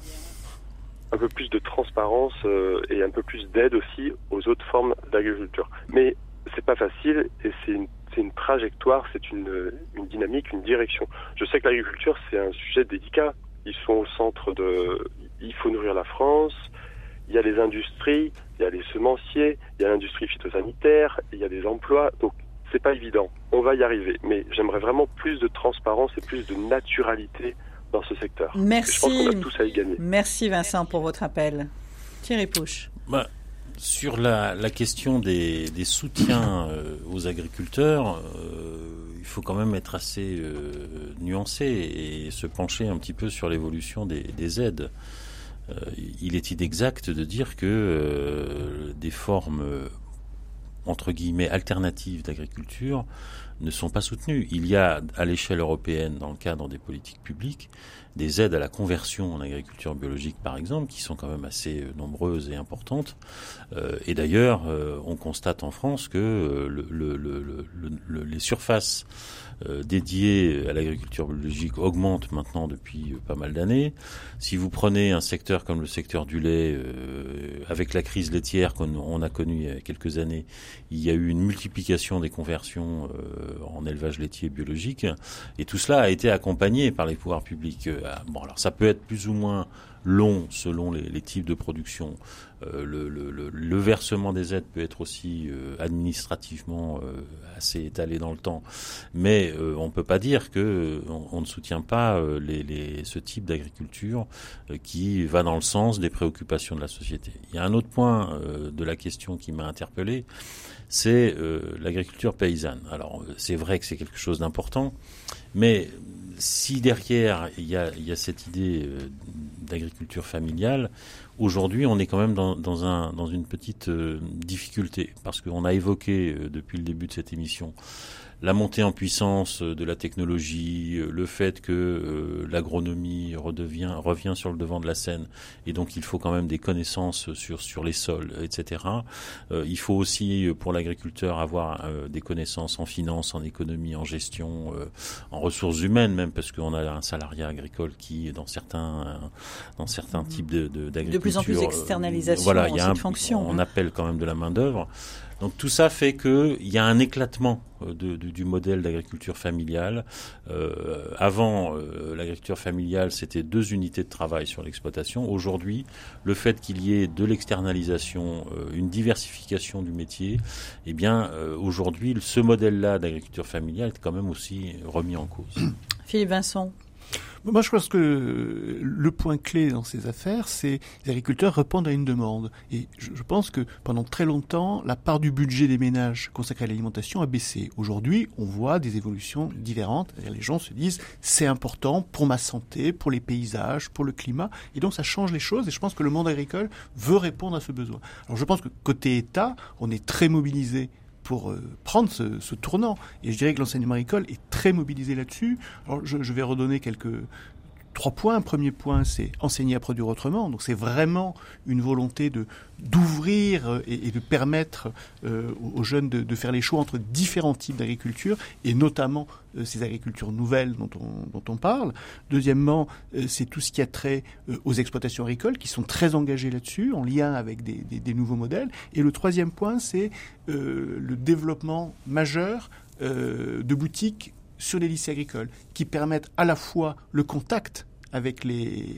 un peu plus de transparence euh, et un peu plus d'aide aussi aux autres formes d'agriculture. Mais c'est pas facile et c'est une trajectoire, c'est une, une dynamique, une direction. Je sais que l'agriculture, c'est un sujet délicat ils sont au centre de. Il faut nourrir la France. Il y a les industries, il y a les semenciers, il y a l'industrie phytosanitaire, il y a des emplois. Donc c'est pas évident. On va y arriver, mais j'aimerais vraiment plus de transparence et plus de naturalité dans ce secteur. Merci. je pense qu'on a tous à y gagner. Merci Vincent pour votre appel. Thierry Pouche. Bah, sur la, la, question des, des soutiens euh, aux agriculteurs, euh, il faut quand même être assez euh, nuancé et se pencher un petit peu sur l'évolution des, des, aides. Euh, il est inexact de dire que euh, des formes entre guillemets alternatives d'agriculture ne sont pas soutenues. Il y a à l'échelle européenne, dans le cadre des politiques publiques, des aides à la conversion en agriculture biologique, par exemple, qui sont quand même assez nombreuses et importantes. Euh, et d'ailleurs, euh, on constate en France que euh, le, le, le, les surfaces euh, dédiées à l'agriculture biologique augmentent maintenant depuis pas mal d'années. Si vous prenez un secteur comme le secteur du lait, euh, avec la crise laitière qu'on a connue il y a quelques années, il y a eu une multiplication des conversions euh, en élevage laitier biologique, et tout cela a été accompagné par les pouvoirs publics. Bon, alors ça peut être plus ou moins long selon les types de production. Euh, le, versement des aides peut être aussi euh, administrativement euh, assez étalé dans le temps, mais on ne peut pas dire que on, on ne soutient pas ce type d'agriculture qui va dans le sens des préoccupations de la société. Il y a un autre point de la question qui m'a interpellé, c'est l'agriculture paysanne. Alors c'est vrai que c'est quelque chose d'important, mais si derrière il y a cette idée d'agriculture familiale, aujourd'hui on est quand même dans, dans, un, dans une petite euh, difficulté, parce qu'on a évoqué euh, depuis le début de cette émission la montée en puissance de la technologie, le fait que l'agronomie redevient revient sur le devant de la scène, et donc il faut quand même des connaissances sur sur les sols, etc. il faut aussi pour l'agriculteur avoir des connaissances en finance, en économie, en gestion, en ressources humaines même, parce qu'on a un salariat agricole qui dans certains dans certains types de d'agriculture de plus en plus externalisation. voilà, il y a un, fonction. On appelle quand même de la main d'œuvre. Donc tout ça fait qu'il y a un éclatement euh, du modèle d'agriculture familiale. Euh, avant, euh, l'agriculture familiale, c'était deux unités de travail sur l'exploitation. Aujourd'hui, le fait qu'il y ait de l'externalisation, une diversification du métier, eh bien, aujourd'hui, ce modèle-là d'agriculture familiale est quand même aussi remis en cause. Philippe Vincent. Moi, je pense que le point clé dans ces affaires, c'est les agriculteurs répondent à une demande. Et je, pense que pendant très longtemps, la part du budget des ménages consacré à l'alimentation a baissé. Aujourd'hui, on voit des évolutions différentes. Les gens se disent, c'est important pour ma santé, pour les paysages, pour le climat. Et donc, ça change les choses. Et je pense que le monde agricole veut répondre à ce besoin. Alors, je pense que côté État, on est très mobilisé pour euh, prendre ce, ce, tournant. Et je dirais que l'enseignement agricole est très mobilisé là-dessus. Alors je, je, vais redonner quelques trois points. Premier point, c'est enseigner à produire autrement. Donc c'est vraiment une volonté de d'ouvrir euh, et, de permettre euh, aux jeunes de, faire les choix entre différents types d'agriculture et notamment euh, ces agricultures nouvelles dont on, dont on parle. Deuxièmement, c'est tout ce qui a trait aux exploitations agricoles qui sont très engagées là-dessus en lien avec des, nouveaux modèles. Et le troisième point, c'est le développement majeur de boutiques sur les lycées agricoles qui permettent à la fois le contact avec les,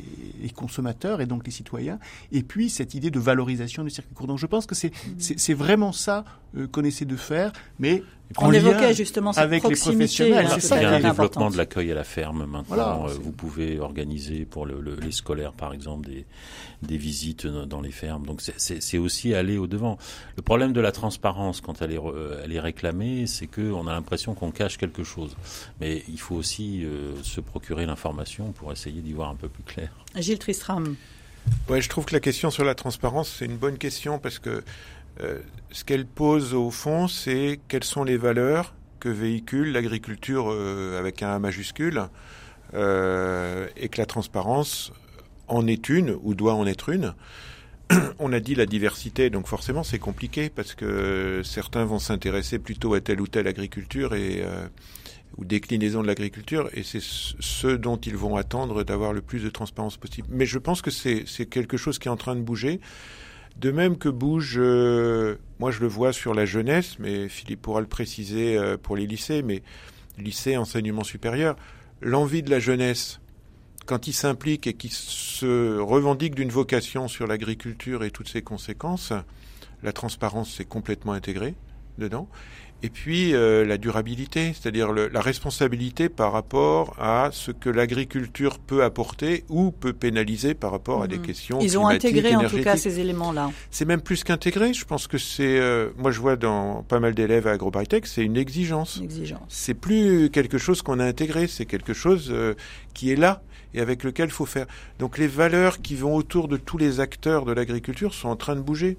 consommateurs et donc les citoyens, et puis cette idée de valorisation du circuit court. Donc je pense que c'est c'est vraiment ça euh, essaie de faire, mais on évoquait justement cette avec les professionnels. C'est ça Il y a un développement de l'accueil à la ferme maintenant. Euh, vous pouvez organiser pour le, les scolaires, par exemple, des, des visites dans les fermes. Donc c'est aussi aller au devant. Le problème de la transparence quand elle est, elle est réclamée, c'est qu'on a l'impression qu'on cache quelque chose. Mais il faut aussi euh, se procurer l'information pour essayer d'y voir un peu plus clair. Gilles Tristram. Ouais, je trouve que la question sur la transparence, c'est une bonne question parce que euh, ce qu'elle pose au fond, c'est quelles sont les valeurs que véhicule l'agriculture euh, avec un A majuscule euh, et que la transparence en est une ou doit en être une. On a dit la diversité, donc forcément c'est compliqué parce que certains vont s'intéresser plutôt à telle ou telle agriculture et ou déclinaison de l'agriculture, et c'est ce dont ils vont attendre d'avoir le plus de transparence possible. Mais je pense que c'est quelque chose qui est en train de bouger. De même que bouge, euh, moi je le vois sur la jeunesse, mais Philippe pourra le préciser euh, pour les lycées, mais lycée, enseignement supérieur, l'envie de la jeunesse, quand il s'implique et qu'il se revendique d'une vocation sur l'agriculture et toutes ses conséquences, la transparence s'est complètement intégrée dedans. Et puis euh, la durabilité, c'est-à-dire la responsabilité par rapport à ce que l'agriculture peut apporter ou peut pénaliser par rapport à des mhm. questions Ils ont intégré en tout cas ces éléments-là. C'est même plus qu'intégré. Je pense que c'est, euh, moi je vois dans pas mal d'élèves à AgroByTech, c'est une exigence. exigence. C'est plus quelque chose qu'on a intégré, c'est quelque chose euh, qui est là et avec lequel il faut faire. Donc les valeurs qui vont autour de tous les acteurs de l'agriculture sont en train de bouger.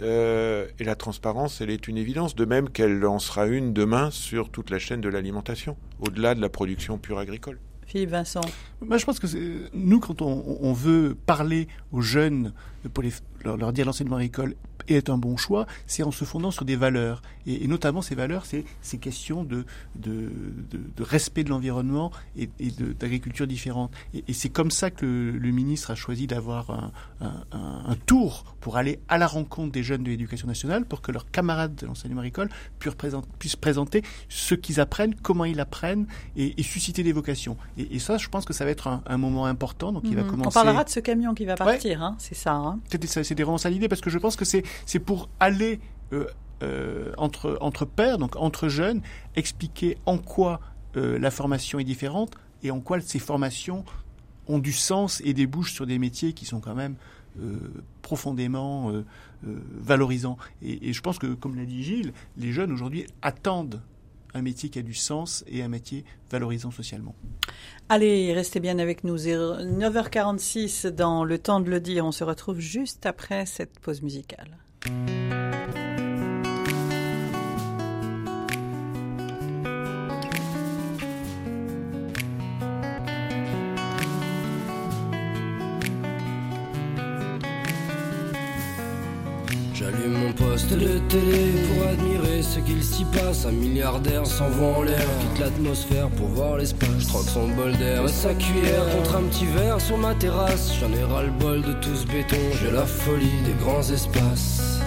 Euh, et la transparence, elle est une évidence, de même qu'elle en sera une demain sur toute la chaîne de l'alimentation, au-delà de la production pure agricole. Philippe Vincent. Moi, je pense que nous, quand on, veut parler aux jeunes pour leur, leur dire l'enseignement agricole est un bon choix, c'est en se fondant sur des valeurs. Et, notamment ces valeurs, c'est ces questions de, de, de, respect de l'environnement et, et d'agriculture différente. Et, c'est comme ça que le, ministre a choisi d'avoir un, un, un, tour pour aller à la rencontre des jeunes de l'éducation nationale pour que leurs camarades de l'enseignement agricole puissent présenter ce qu'ils apprennent, comment ils apprennent et, susciter des vocations. Et, ça, je pense que ça va être un, moment important. Donc, il va commencer. Mhm. On parlera de ce camion qui va partir, hein, c'est ça. Hein. C'était vraiment ça l'idée parce que je pense que c'est c'est pour aller euh, euh, entre, entre pairs, donc entre jeunes, expliquer en quoi euh, la formation est différente et en quoi ces formations ont du sens et débouchent sur des métiers qui sont quand même profondément valorisants. Et, et, je pense que, comme l'a dit Gilles, les jeunes aujourd'hui attendent un métier qui a du sens et un métier valorisant socialement. Allez, restez bien avec nous. 9h46 dans le temps de le dire. On se retrouve juste après cette pause musicale. Ce qu'il s'y passe. Un milliardaire s'envoie en l'air, quitte l'atmosphère pour voir l'espace. Troque son bol d'air et sa cuillère contre un petit verre sur ma terrasse. J'en ai ras le bol de tout ce béton, j'ai la folie des grands espaces.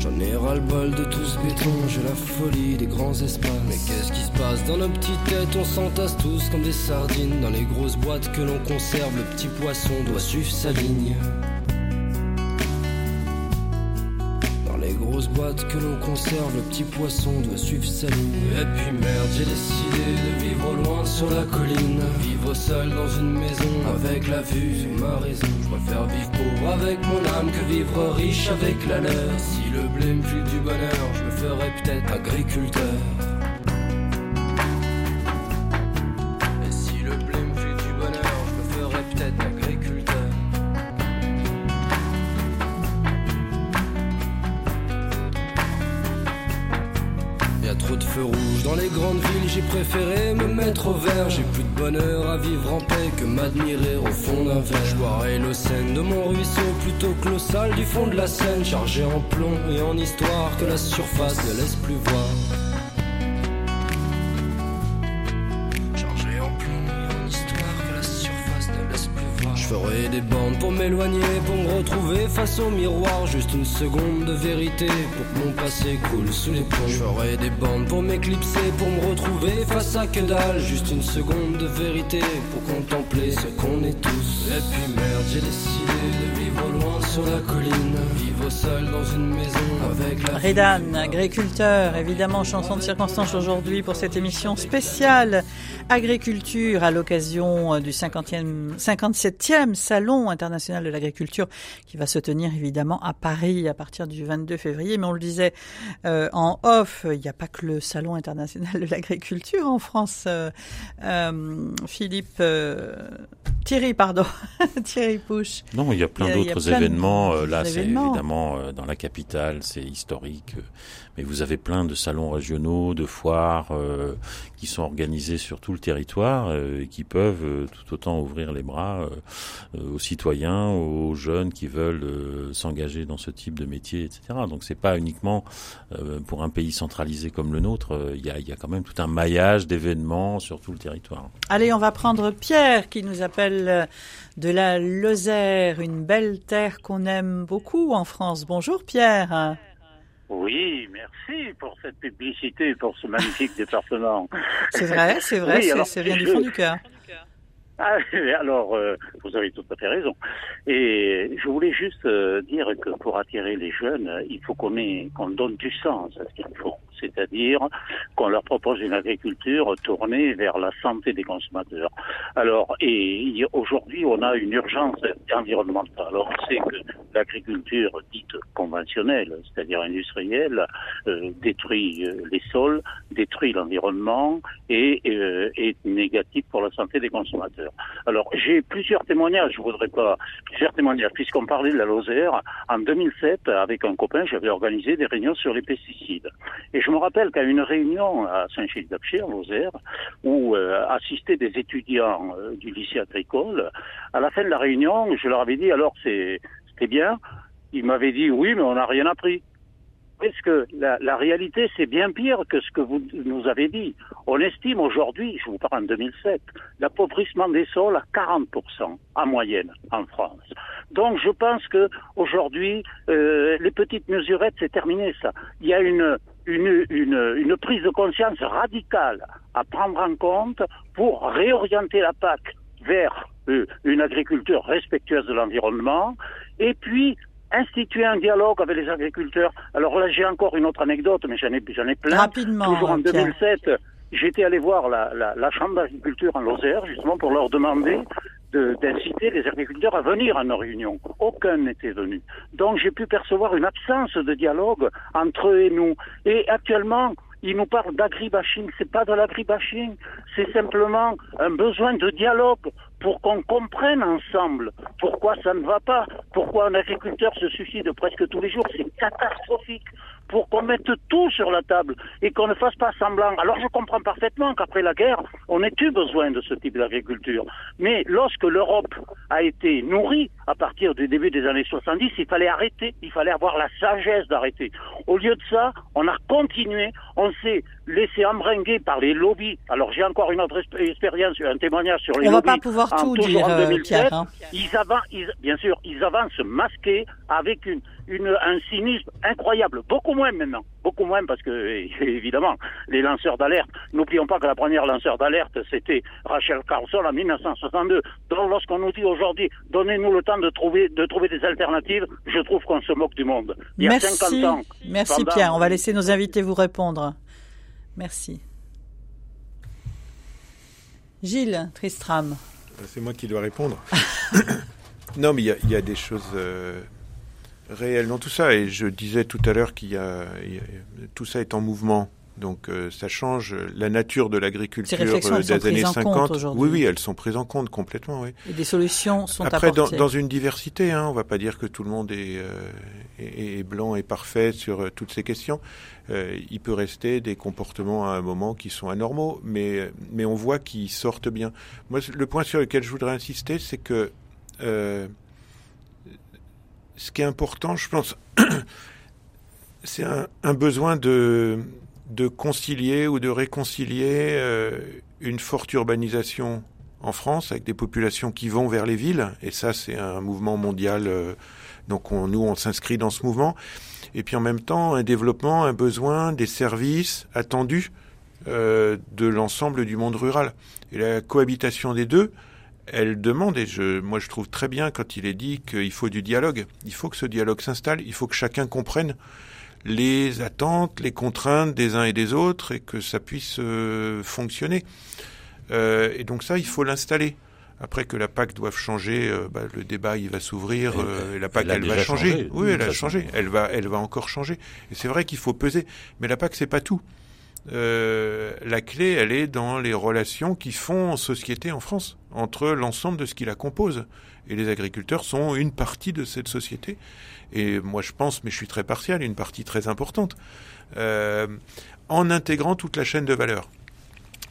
J'en ai ras le bol de tout ce béton, j'ai la folie des grands espaces. Mais qu'est-ce qui se passe dans nos petites têtes? On s'entasse tous comme des sardines dans les grosses boîtes que l'on conserve. Le petit poisson doit suivre sa ligne. Que l'on conserve, le petit poisson doit suivre sa ligne. Et puis merde, j'ai décidé de vivre loin sur la colline. Vivre seul dans une maison avec la vue sur ma raison. Je préfère vivre pauvre avec mon âme que vivre riche avec la leur. Si le blé me du bonheur, je me ferais peut-être agriculteur. Seine de mon ruisseau plutôt sale du fond de la Seine, chargé en plomb et en histoire que la surface ne laisse plus voir. Ferai des bandes pour m'éloigner, pour me retrouver face au miroir. Juste une seconde de vérité pour que mon passé coule sous les ponts. Je ferai des bandes pour m'éclipser, pour me retrouver face à que dalle. Juste une seconde de vérité pour contempler ce qu'on est tous. Et puis merde, j'ai décidé de vivre loin sur la colline. Vivre seul dans une maison avec la Redan, agriculteur, évidemment, chanson de circonstance aujourd'hui pour cette émission spéciale agriculture à l'occasion euh, du 50e, 57e Salon international de l'agriculture qui va se tenir évidemment à Paris à partir du 22 février. Mais on le disait euh, en off, il n'y a pas que le Salon international de l'agriculture en France. Euh, euh, Philippe, euh, Thierry, pardon, Thierry Pouche. Non, il y a plein d'autres événements. Euh, Là, c'est évidemment dans la capitale, c'est historique. Mais vous avez plein de salons régionaux, de foires euh, qui sont organisés sur tout le territoire euh, et qui peuvent euh, tout autant ouvrir les bras aux citoyens, aux jeunes qui veulent s'engager dans ce type de métier, etc. Donc c'est pas uniquement pour un pays centralisé comme le nôtre. Il y, a, quand même tout un maillage d'événements sur tout le territoire. Allez, on va prendre Pierre qui nous appelle de la Lozère, une belle terre qu'on aime beaucoup en France. Bonjour Pierre. Oui, merci pour cette publicité, pour ce magnifique département. C'est vrai, c'est vrai, Oui, c'est- vient du fond du cœur. Ah, alors, euh, vous avez tout à fait raison. Et je voulais juste euh, dire que pour attirer les jeunes, il faut qu'on qu'on donne du sens à ce qu'ils font. C'est-à-dire qu'on leur propose une agriculture tournée vers la santé des consommateurs. Alors, et aujourd'hui, on a une urgence environnementale. Alors, on sait que l'agriculture dite conventionnelle, c'est-à-dire industrielle, euh, détruit euh, les sols, détruit l'environnement et euh, est négative pour la santé des consommateurs. Alors, j'ai plusieurs témoignages, je voudrais pas, plusieurs témoignages, puisqu'on parlait de la Lozère. En 2007, avec un copain, j'avais organisé des réunions sur les pesticides. Et me rappelle qu'à une réunion à Saint-Gilles-d'Apcher, en Lozère, où euh, assistaient des étudiants euh, du lycée agricole, à la fin de la réunion, je leur avais dit, alors c'est, c'était bien. Ils m'avaient dit, oui, mais on n'a rien appris. Parce que la, la réalité, c'est bien pire que ce que vous nous avez dit? On estime aujourd'hui, je vous parle en 2007, l'appauvrissement des sols à 40% en moyenne en France. Donc je pense que aujourd'hui, euh, les petites mesurettes, c'est terminé ça. Il y a une, une, une, une prise de conscience radicale à prendre en compte pour réorienter la PAC vers euh, une agriculture respectueuse de l'environnement et puis instituer un dialogue avec les agriculteurs. Alors là, j'ai encore une autre anecdote, mais j'en ai, j'en ai plein. Rapidement, Toujours en Pierre. 2007, j'étais allé voir la, la, la Chambre d'agriculture en Lozère, justement pour leur demander de- d'inciter les agriculteurs à venir à nos réunions. Aucun n'était venu. Donc j'ai pu percevoir une absence de dialogue entre eux et nous. Et actuellement, ils nous parlent d'agribashing. C'est pas de l'agribashing, c'est simplement un besoin de dialogue pour qu'on comprenne ensemble pourquoi ça ne va pas, pourquoi un agriculteur se suicide presque tous les jours. C'est catastrophique. Pour qu'on mette tout sur la table et qu'on ne fasse pas semblant. Alors je comprends parfaitement qu'après la guerre, on ait eu besoin de ce type d'agriculture. Mais lorsque l'Europe a été nourrie à partir du début des années 70, il fallait arrêter, il fallait avoir la sagesse d'arrêter. Au lieu de ça, on a continué, on s'est laissé embringuer par les lobbies. Alors j'ai encore une autre expérience, un témoignage sur les on lobbies. va pas pouvoir tout dire, en euh, 2007. Pierre, hein. Ils avancent, ils- bien sûr, ils avancent masqués avec une, une, un cynisme incroyable. Beaucoup moins maintenant. Beaucoup moins parce que, évidemment, les lanceurs d'alerte, n'oublions pas que la première lanceur d'alerte, c'était Rachel Carlson en 1962. Donc lorsqu'on nous dit aujourd'hui, donnez-nous le temps de trouver, de trouver des alternatives, je trouve qu'on se moque du monde. Il y a Merci, 50 ans. merci pendant- Pierre. On va laisser nos invités vous répondre. Merci. Gilles Tristram. C'est moi qui dois répondre. non, mais il y a, il y a des choses euh, réelles dans tout ça. Et je disais tout à l'heure qu'il y y a- tout ça est en mouvement. Donc euh, ça change la nature de l'agriculture euh, des années prises en compte 50. aujourd'hui. Oui, oui, elles sont prises en compte complètement. Oui. Et des solutions sont Après, dans, apportées. dans une diversité, hein, on va pas dire que tout le monde est, euh, est, est blanc et parfait sur euh, toutes ces questions. Euh, il peut rester des comportements à un moment qui sont anormaux, mais, mais on voit qu'ils sortent bien. Moi, le point sur lequel je voudrais insister, c'est que euh, ce qui est important, je pense, c'est un, besoin de, concilier ou de réconcilier euh, une forte urbanisation en France avec des populations qui vont vers les villes. Et ça c'est un mouvement mondial euh, donc on, nous on s'inscrit dans ce mouvement. Et puis en même temps un développement un besoin des services attendus euh, de l'ensemble du monde rural. Et la cohabitation des deux elle demande, et je, moi je trouve très bien quand il est dit qu'il faut du dialogue. Il faut que ce dialogue s'installe, il faut que chacun comprenne les attentes, les contraintes des uns et des autres et que ça puisse euh, fonctionner. Euh, et donc ça, il faut l'installer. Après que la PAC doive changer, euh, bah, le débat il va s'ouvrir. Euh, et la PAC elle va changer. changé, oui, elle a façon. changé. Elle va, elle va encore changer. Et c'est vrai qu'il faut peser. Mais la PAC c'est pas tout. Euh, la clé, elle est dans les relations qui font société en France entre l'ensemble de ce qui la compose. Et les agriculteurs sont une partie de cette société. Et moi, je pense, mais je suis très partial, une partie très importante, euh, en intégrant toute la chaîne de valeur.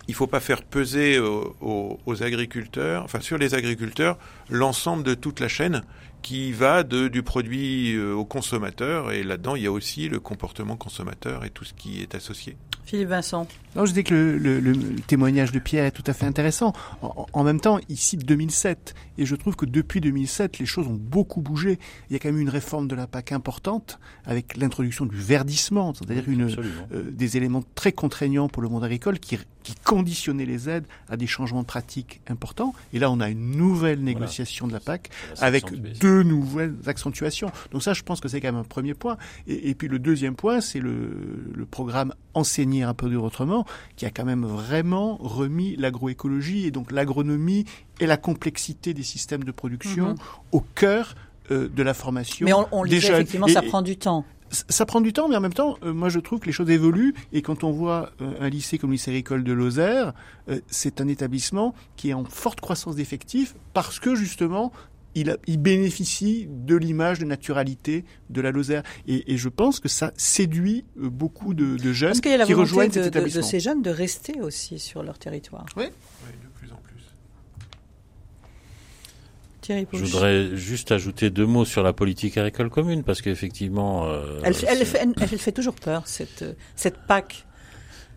Il ne faut pas faire peser aux- aux agriculteurs, enfin sur les agriculteurs, l'ensemble de toute la chaîne qui va de, du produit euh, au consommateur. Et là-dedans, il y a aussi le comportement consommateur et tout ce qui est associé. Philippe Vincent. Non, je dis que le, le- le- le témoignage de Pierre est tout à fait intéressant. En, en même temps, il cite 2007. Et je trouve que depuis 2007, les choses ont beaucoup bougé. Il y a quand même eu une réforme de la PAC importante avec l'introduction du verdissement, c'est-à-dire une, euh, des éléments très contraignants pour le monde agricole qui, qui conditionnaient les aides à des changements de pratiques importants. Et là, on a une nouvelle négociation de la PAC avec deux nouvelles accentuations. Donc ça, je pense que c'est quand même un premier point. Et, et puis le deuxième point, c'est le, le programme Enseigner un peu autrement, qui a quand même vraiment remis l'agroécologie et donc l'agronomie et la complexité des systèmes de production Mhm. au cœur euh, de la formation Mais on, on le des disait, jeunes. effectivement, Et- ça et- prend du temps. Ça prend du temps, mais en même temps, euh, moi je trouve que les choses évoluent. Et quand on voit euh, un lycée comme le lycée agricole de Lozère, euh, c'est un établissement qui est en forte croissance d'effectifs parce que justement, il, a- il bénéficie de l'image de naturalité de la Lozère. Et, et je pense que ça séduit beaucoup de, de jeunes Est-ce qu'il y a la qui volonté rejoignent de, cet de- de établissement. ces jeunes de rester aussi sur leur territoire Oui, de plus en plus. Thierry Je voudrais juste ajouter deux mots sur la politique agricole commune, parce qu'effectivement... euh, Elle, fait, elle, elle fait toujours peur, cette, euh, cette PAC.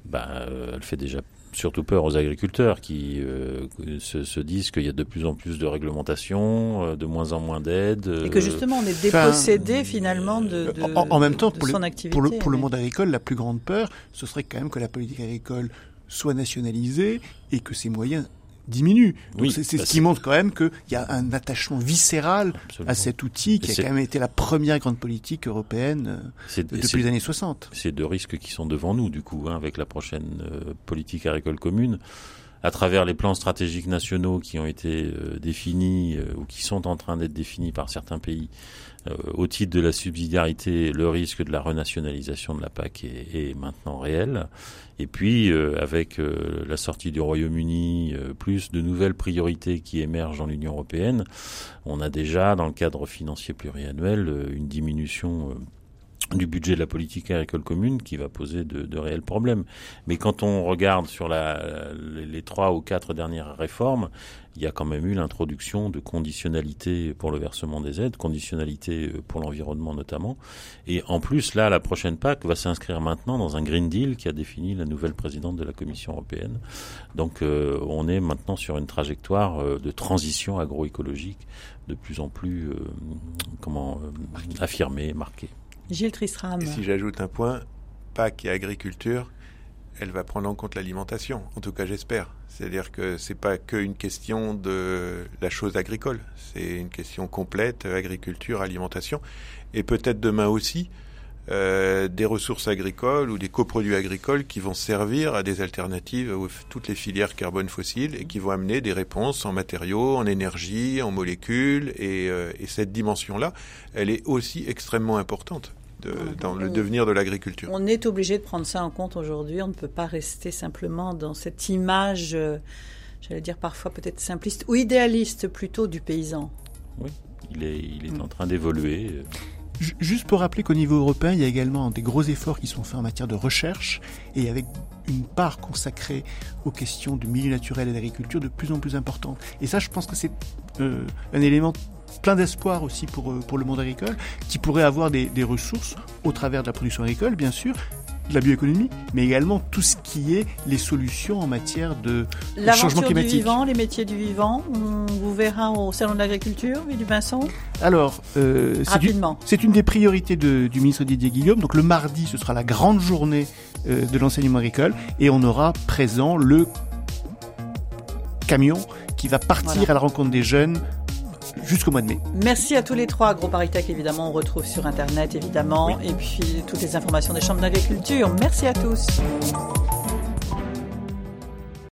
bah, euh, elle fait déjà surtout peur aux agriculteurs qui euh, se, se disent qu'il y a de plus en plus de réglementations, euh, de moins en moins d'aides. Et que justement, on est Enfin, dépossédé finalement de, de- en, en même temps, de pour, les- son activité. pour le, pour le monde agricole, la plus grande peur, ce serait quand même que la politique agricole soit nationalisée et que ses moyens diminuent. Donc Oui, c'est c'est bah, ce qui montre quand même qu'il y a un attachement viscéral absolument. à cet outil qui Et a quand même été la première grande politique européenne euh, depuis les années 60. C'est deux risques qui sont devant nous, du coup, hein, avec la prochaine euh, politique agricole commune. À travers les plans stratégiques nationaux qui ont été euh, définis euh, ou qui sont en train d'être définis par certains pays, au titre de la subsidiarité, le risque de la renationalisation de la PAC est, maintenant réel. Et puis, euh, avec euh, la sortie du Royaume-Uni, euh, plus de nouvelles priorités qui émergent dans l'Union européenne, on a déjà, dans le cadre financier pluriannuel, euh, une diminution euh, du budget de la politique agricole commune qui va poser de, de, réels problèmes. Mais quand on regarde sur la, les trois ou quatre dernières réformes, il y a quand même eu l'introduction de conditionnalité pour le versement des aides, conditionnalité euh, pour l'environnement notamment. Et en plus, là, la prochaine PAC va s'inscrire maintenant dans un Green Deal qui a défini la nouvelle présidente de la Commission européenne. Donc euh, on est maintenant sur une trajectoire euh, de transition agroécologique de plus en plus euh, comment affirmée, marquée. Gilles Tristram. Si j'ajoute un point, PAC et agriculture, elle va prendre en compte l'alimentation. En tout cas, j'espère. C'est-à-dire que c'est pas qu'une question de la chose agricole. C'est une question complète, agriculture, alimentation. Et peut-être demain aussi, euh, des ressources agricoles ou des coproduits agricoles qui vont servir à des alternatives à toutes les filières carbone fossiles et qui vont amener des réponses en matériaux, en énergie, en molécules. Et, euh, et cette dimension-là, elle est aussi extrêmement importante de, dans le devenir de l'agriculture. On est obligé de prendre ça en compte aujourd'hui. On ne peut pas rester simplement dans cette image, euh, j'allais dire parfois peut-être simpliste ou idéaliste plutôt du paysan. Oui, il est, il est en train d'évoluer. Juste pour rappeler qu'au niveau européen, il y a également des gros efforts qui sont faits en matière de recherche et avec une part consacrée aux questions du milieu naturel et d'agriculture de plus en plus importante. Et ça, je pense que c'est euh, un élément plein d'espoir aussi pour, pour le monde agricole, qui pourrait avoir des, des ressources au travers de la production agricole, bien sûr, de la bioéconomie, mais également tout ce qui est les solutions en matière de, changement climatique. du vivant, les métiers du vivant, on vous verra au Salon de l'Agriculture, du Vincent Alors, euh, c'est une des priorités de, du ministre Didier Guillaume. Donc le mardi, ce sera la grande journée euh, de l'enseignement agricole et on aura présent le camion qui va partir voilà. à la rencontre des jeunes jusqu'au mois de mai. Merci à tous les trois. AgroParisTech, évidemment, on retrouve sur Internet, évidemment, oui. et puis toutes les informations des chambres d'agriculture. Merci à tous.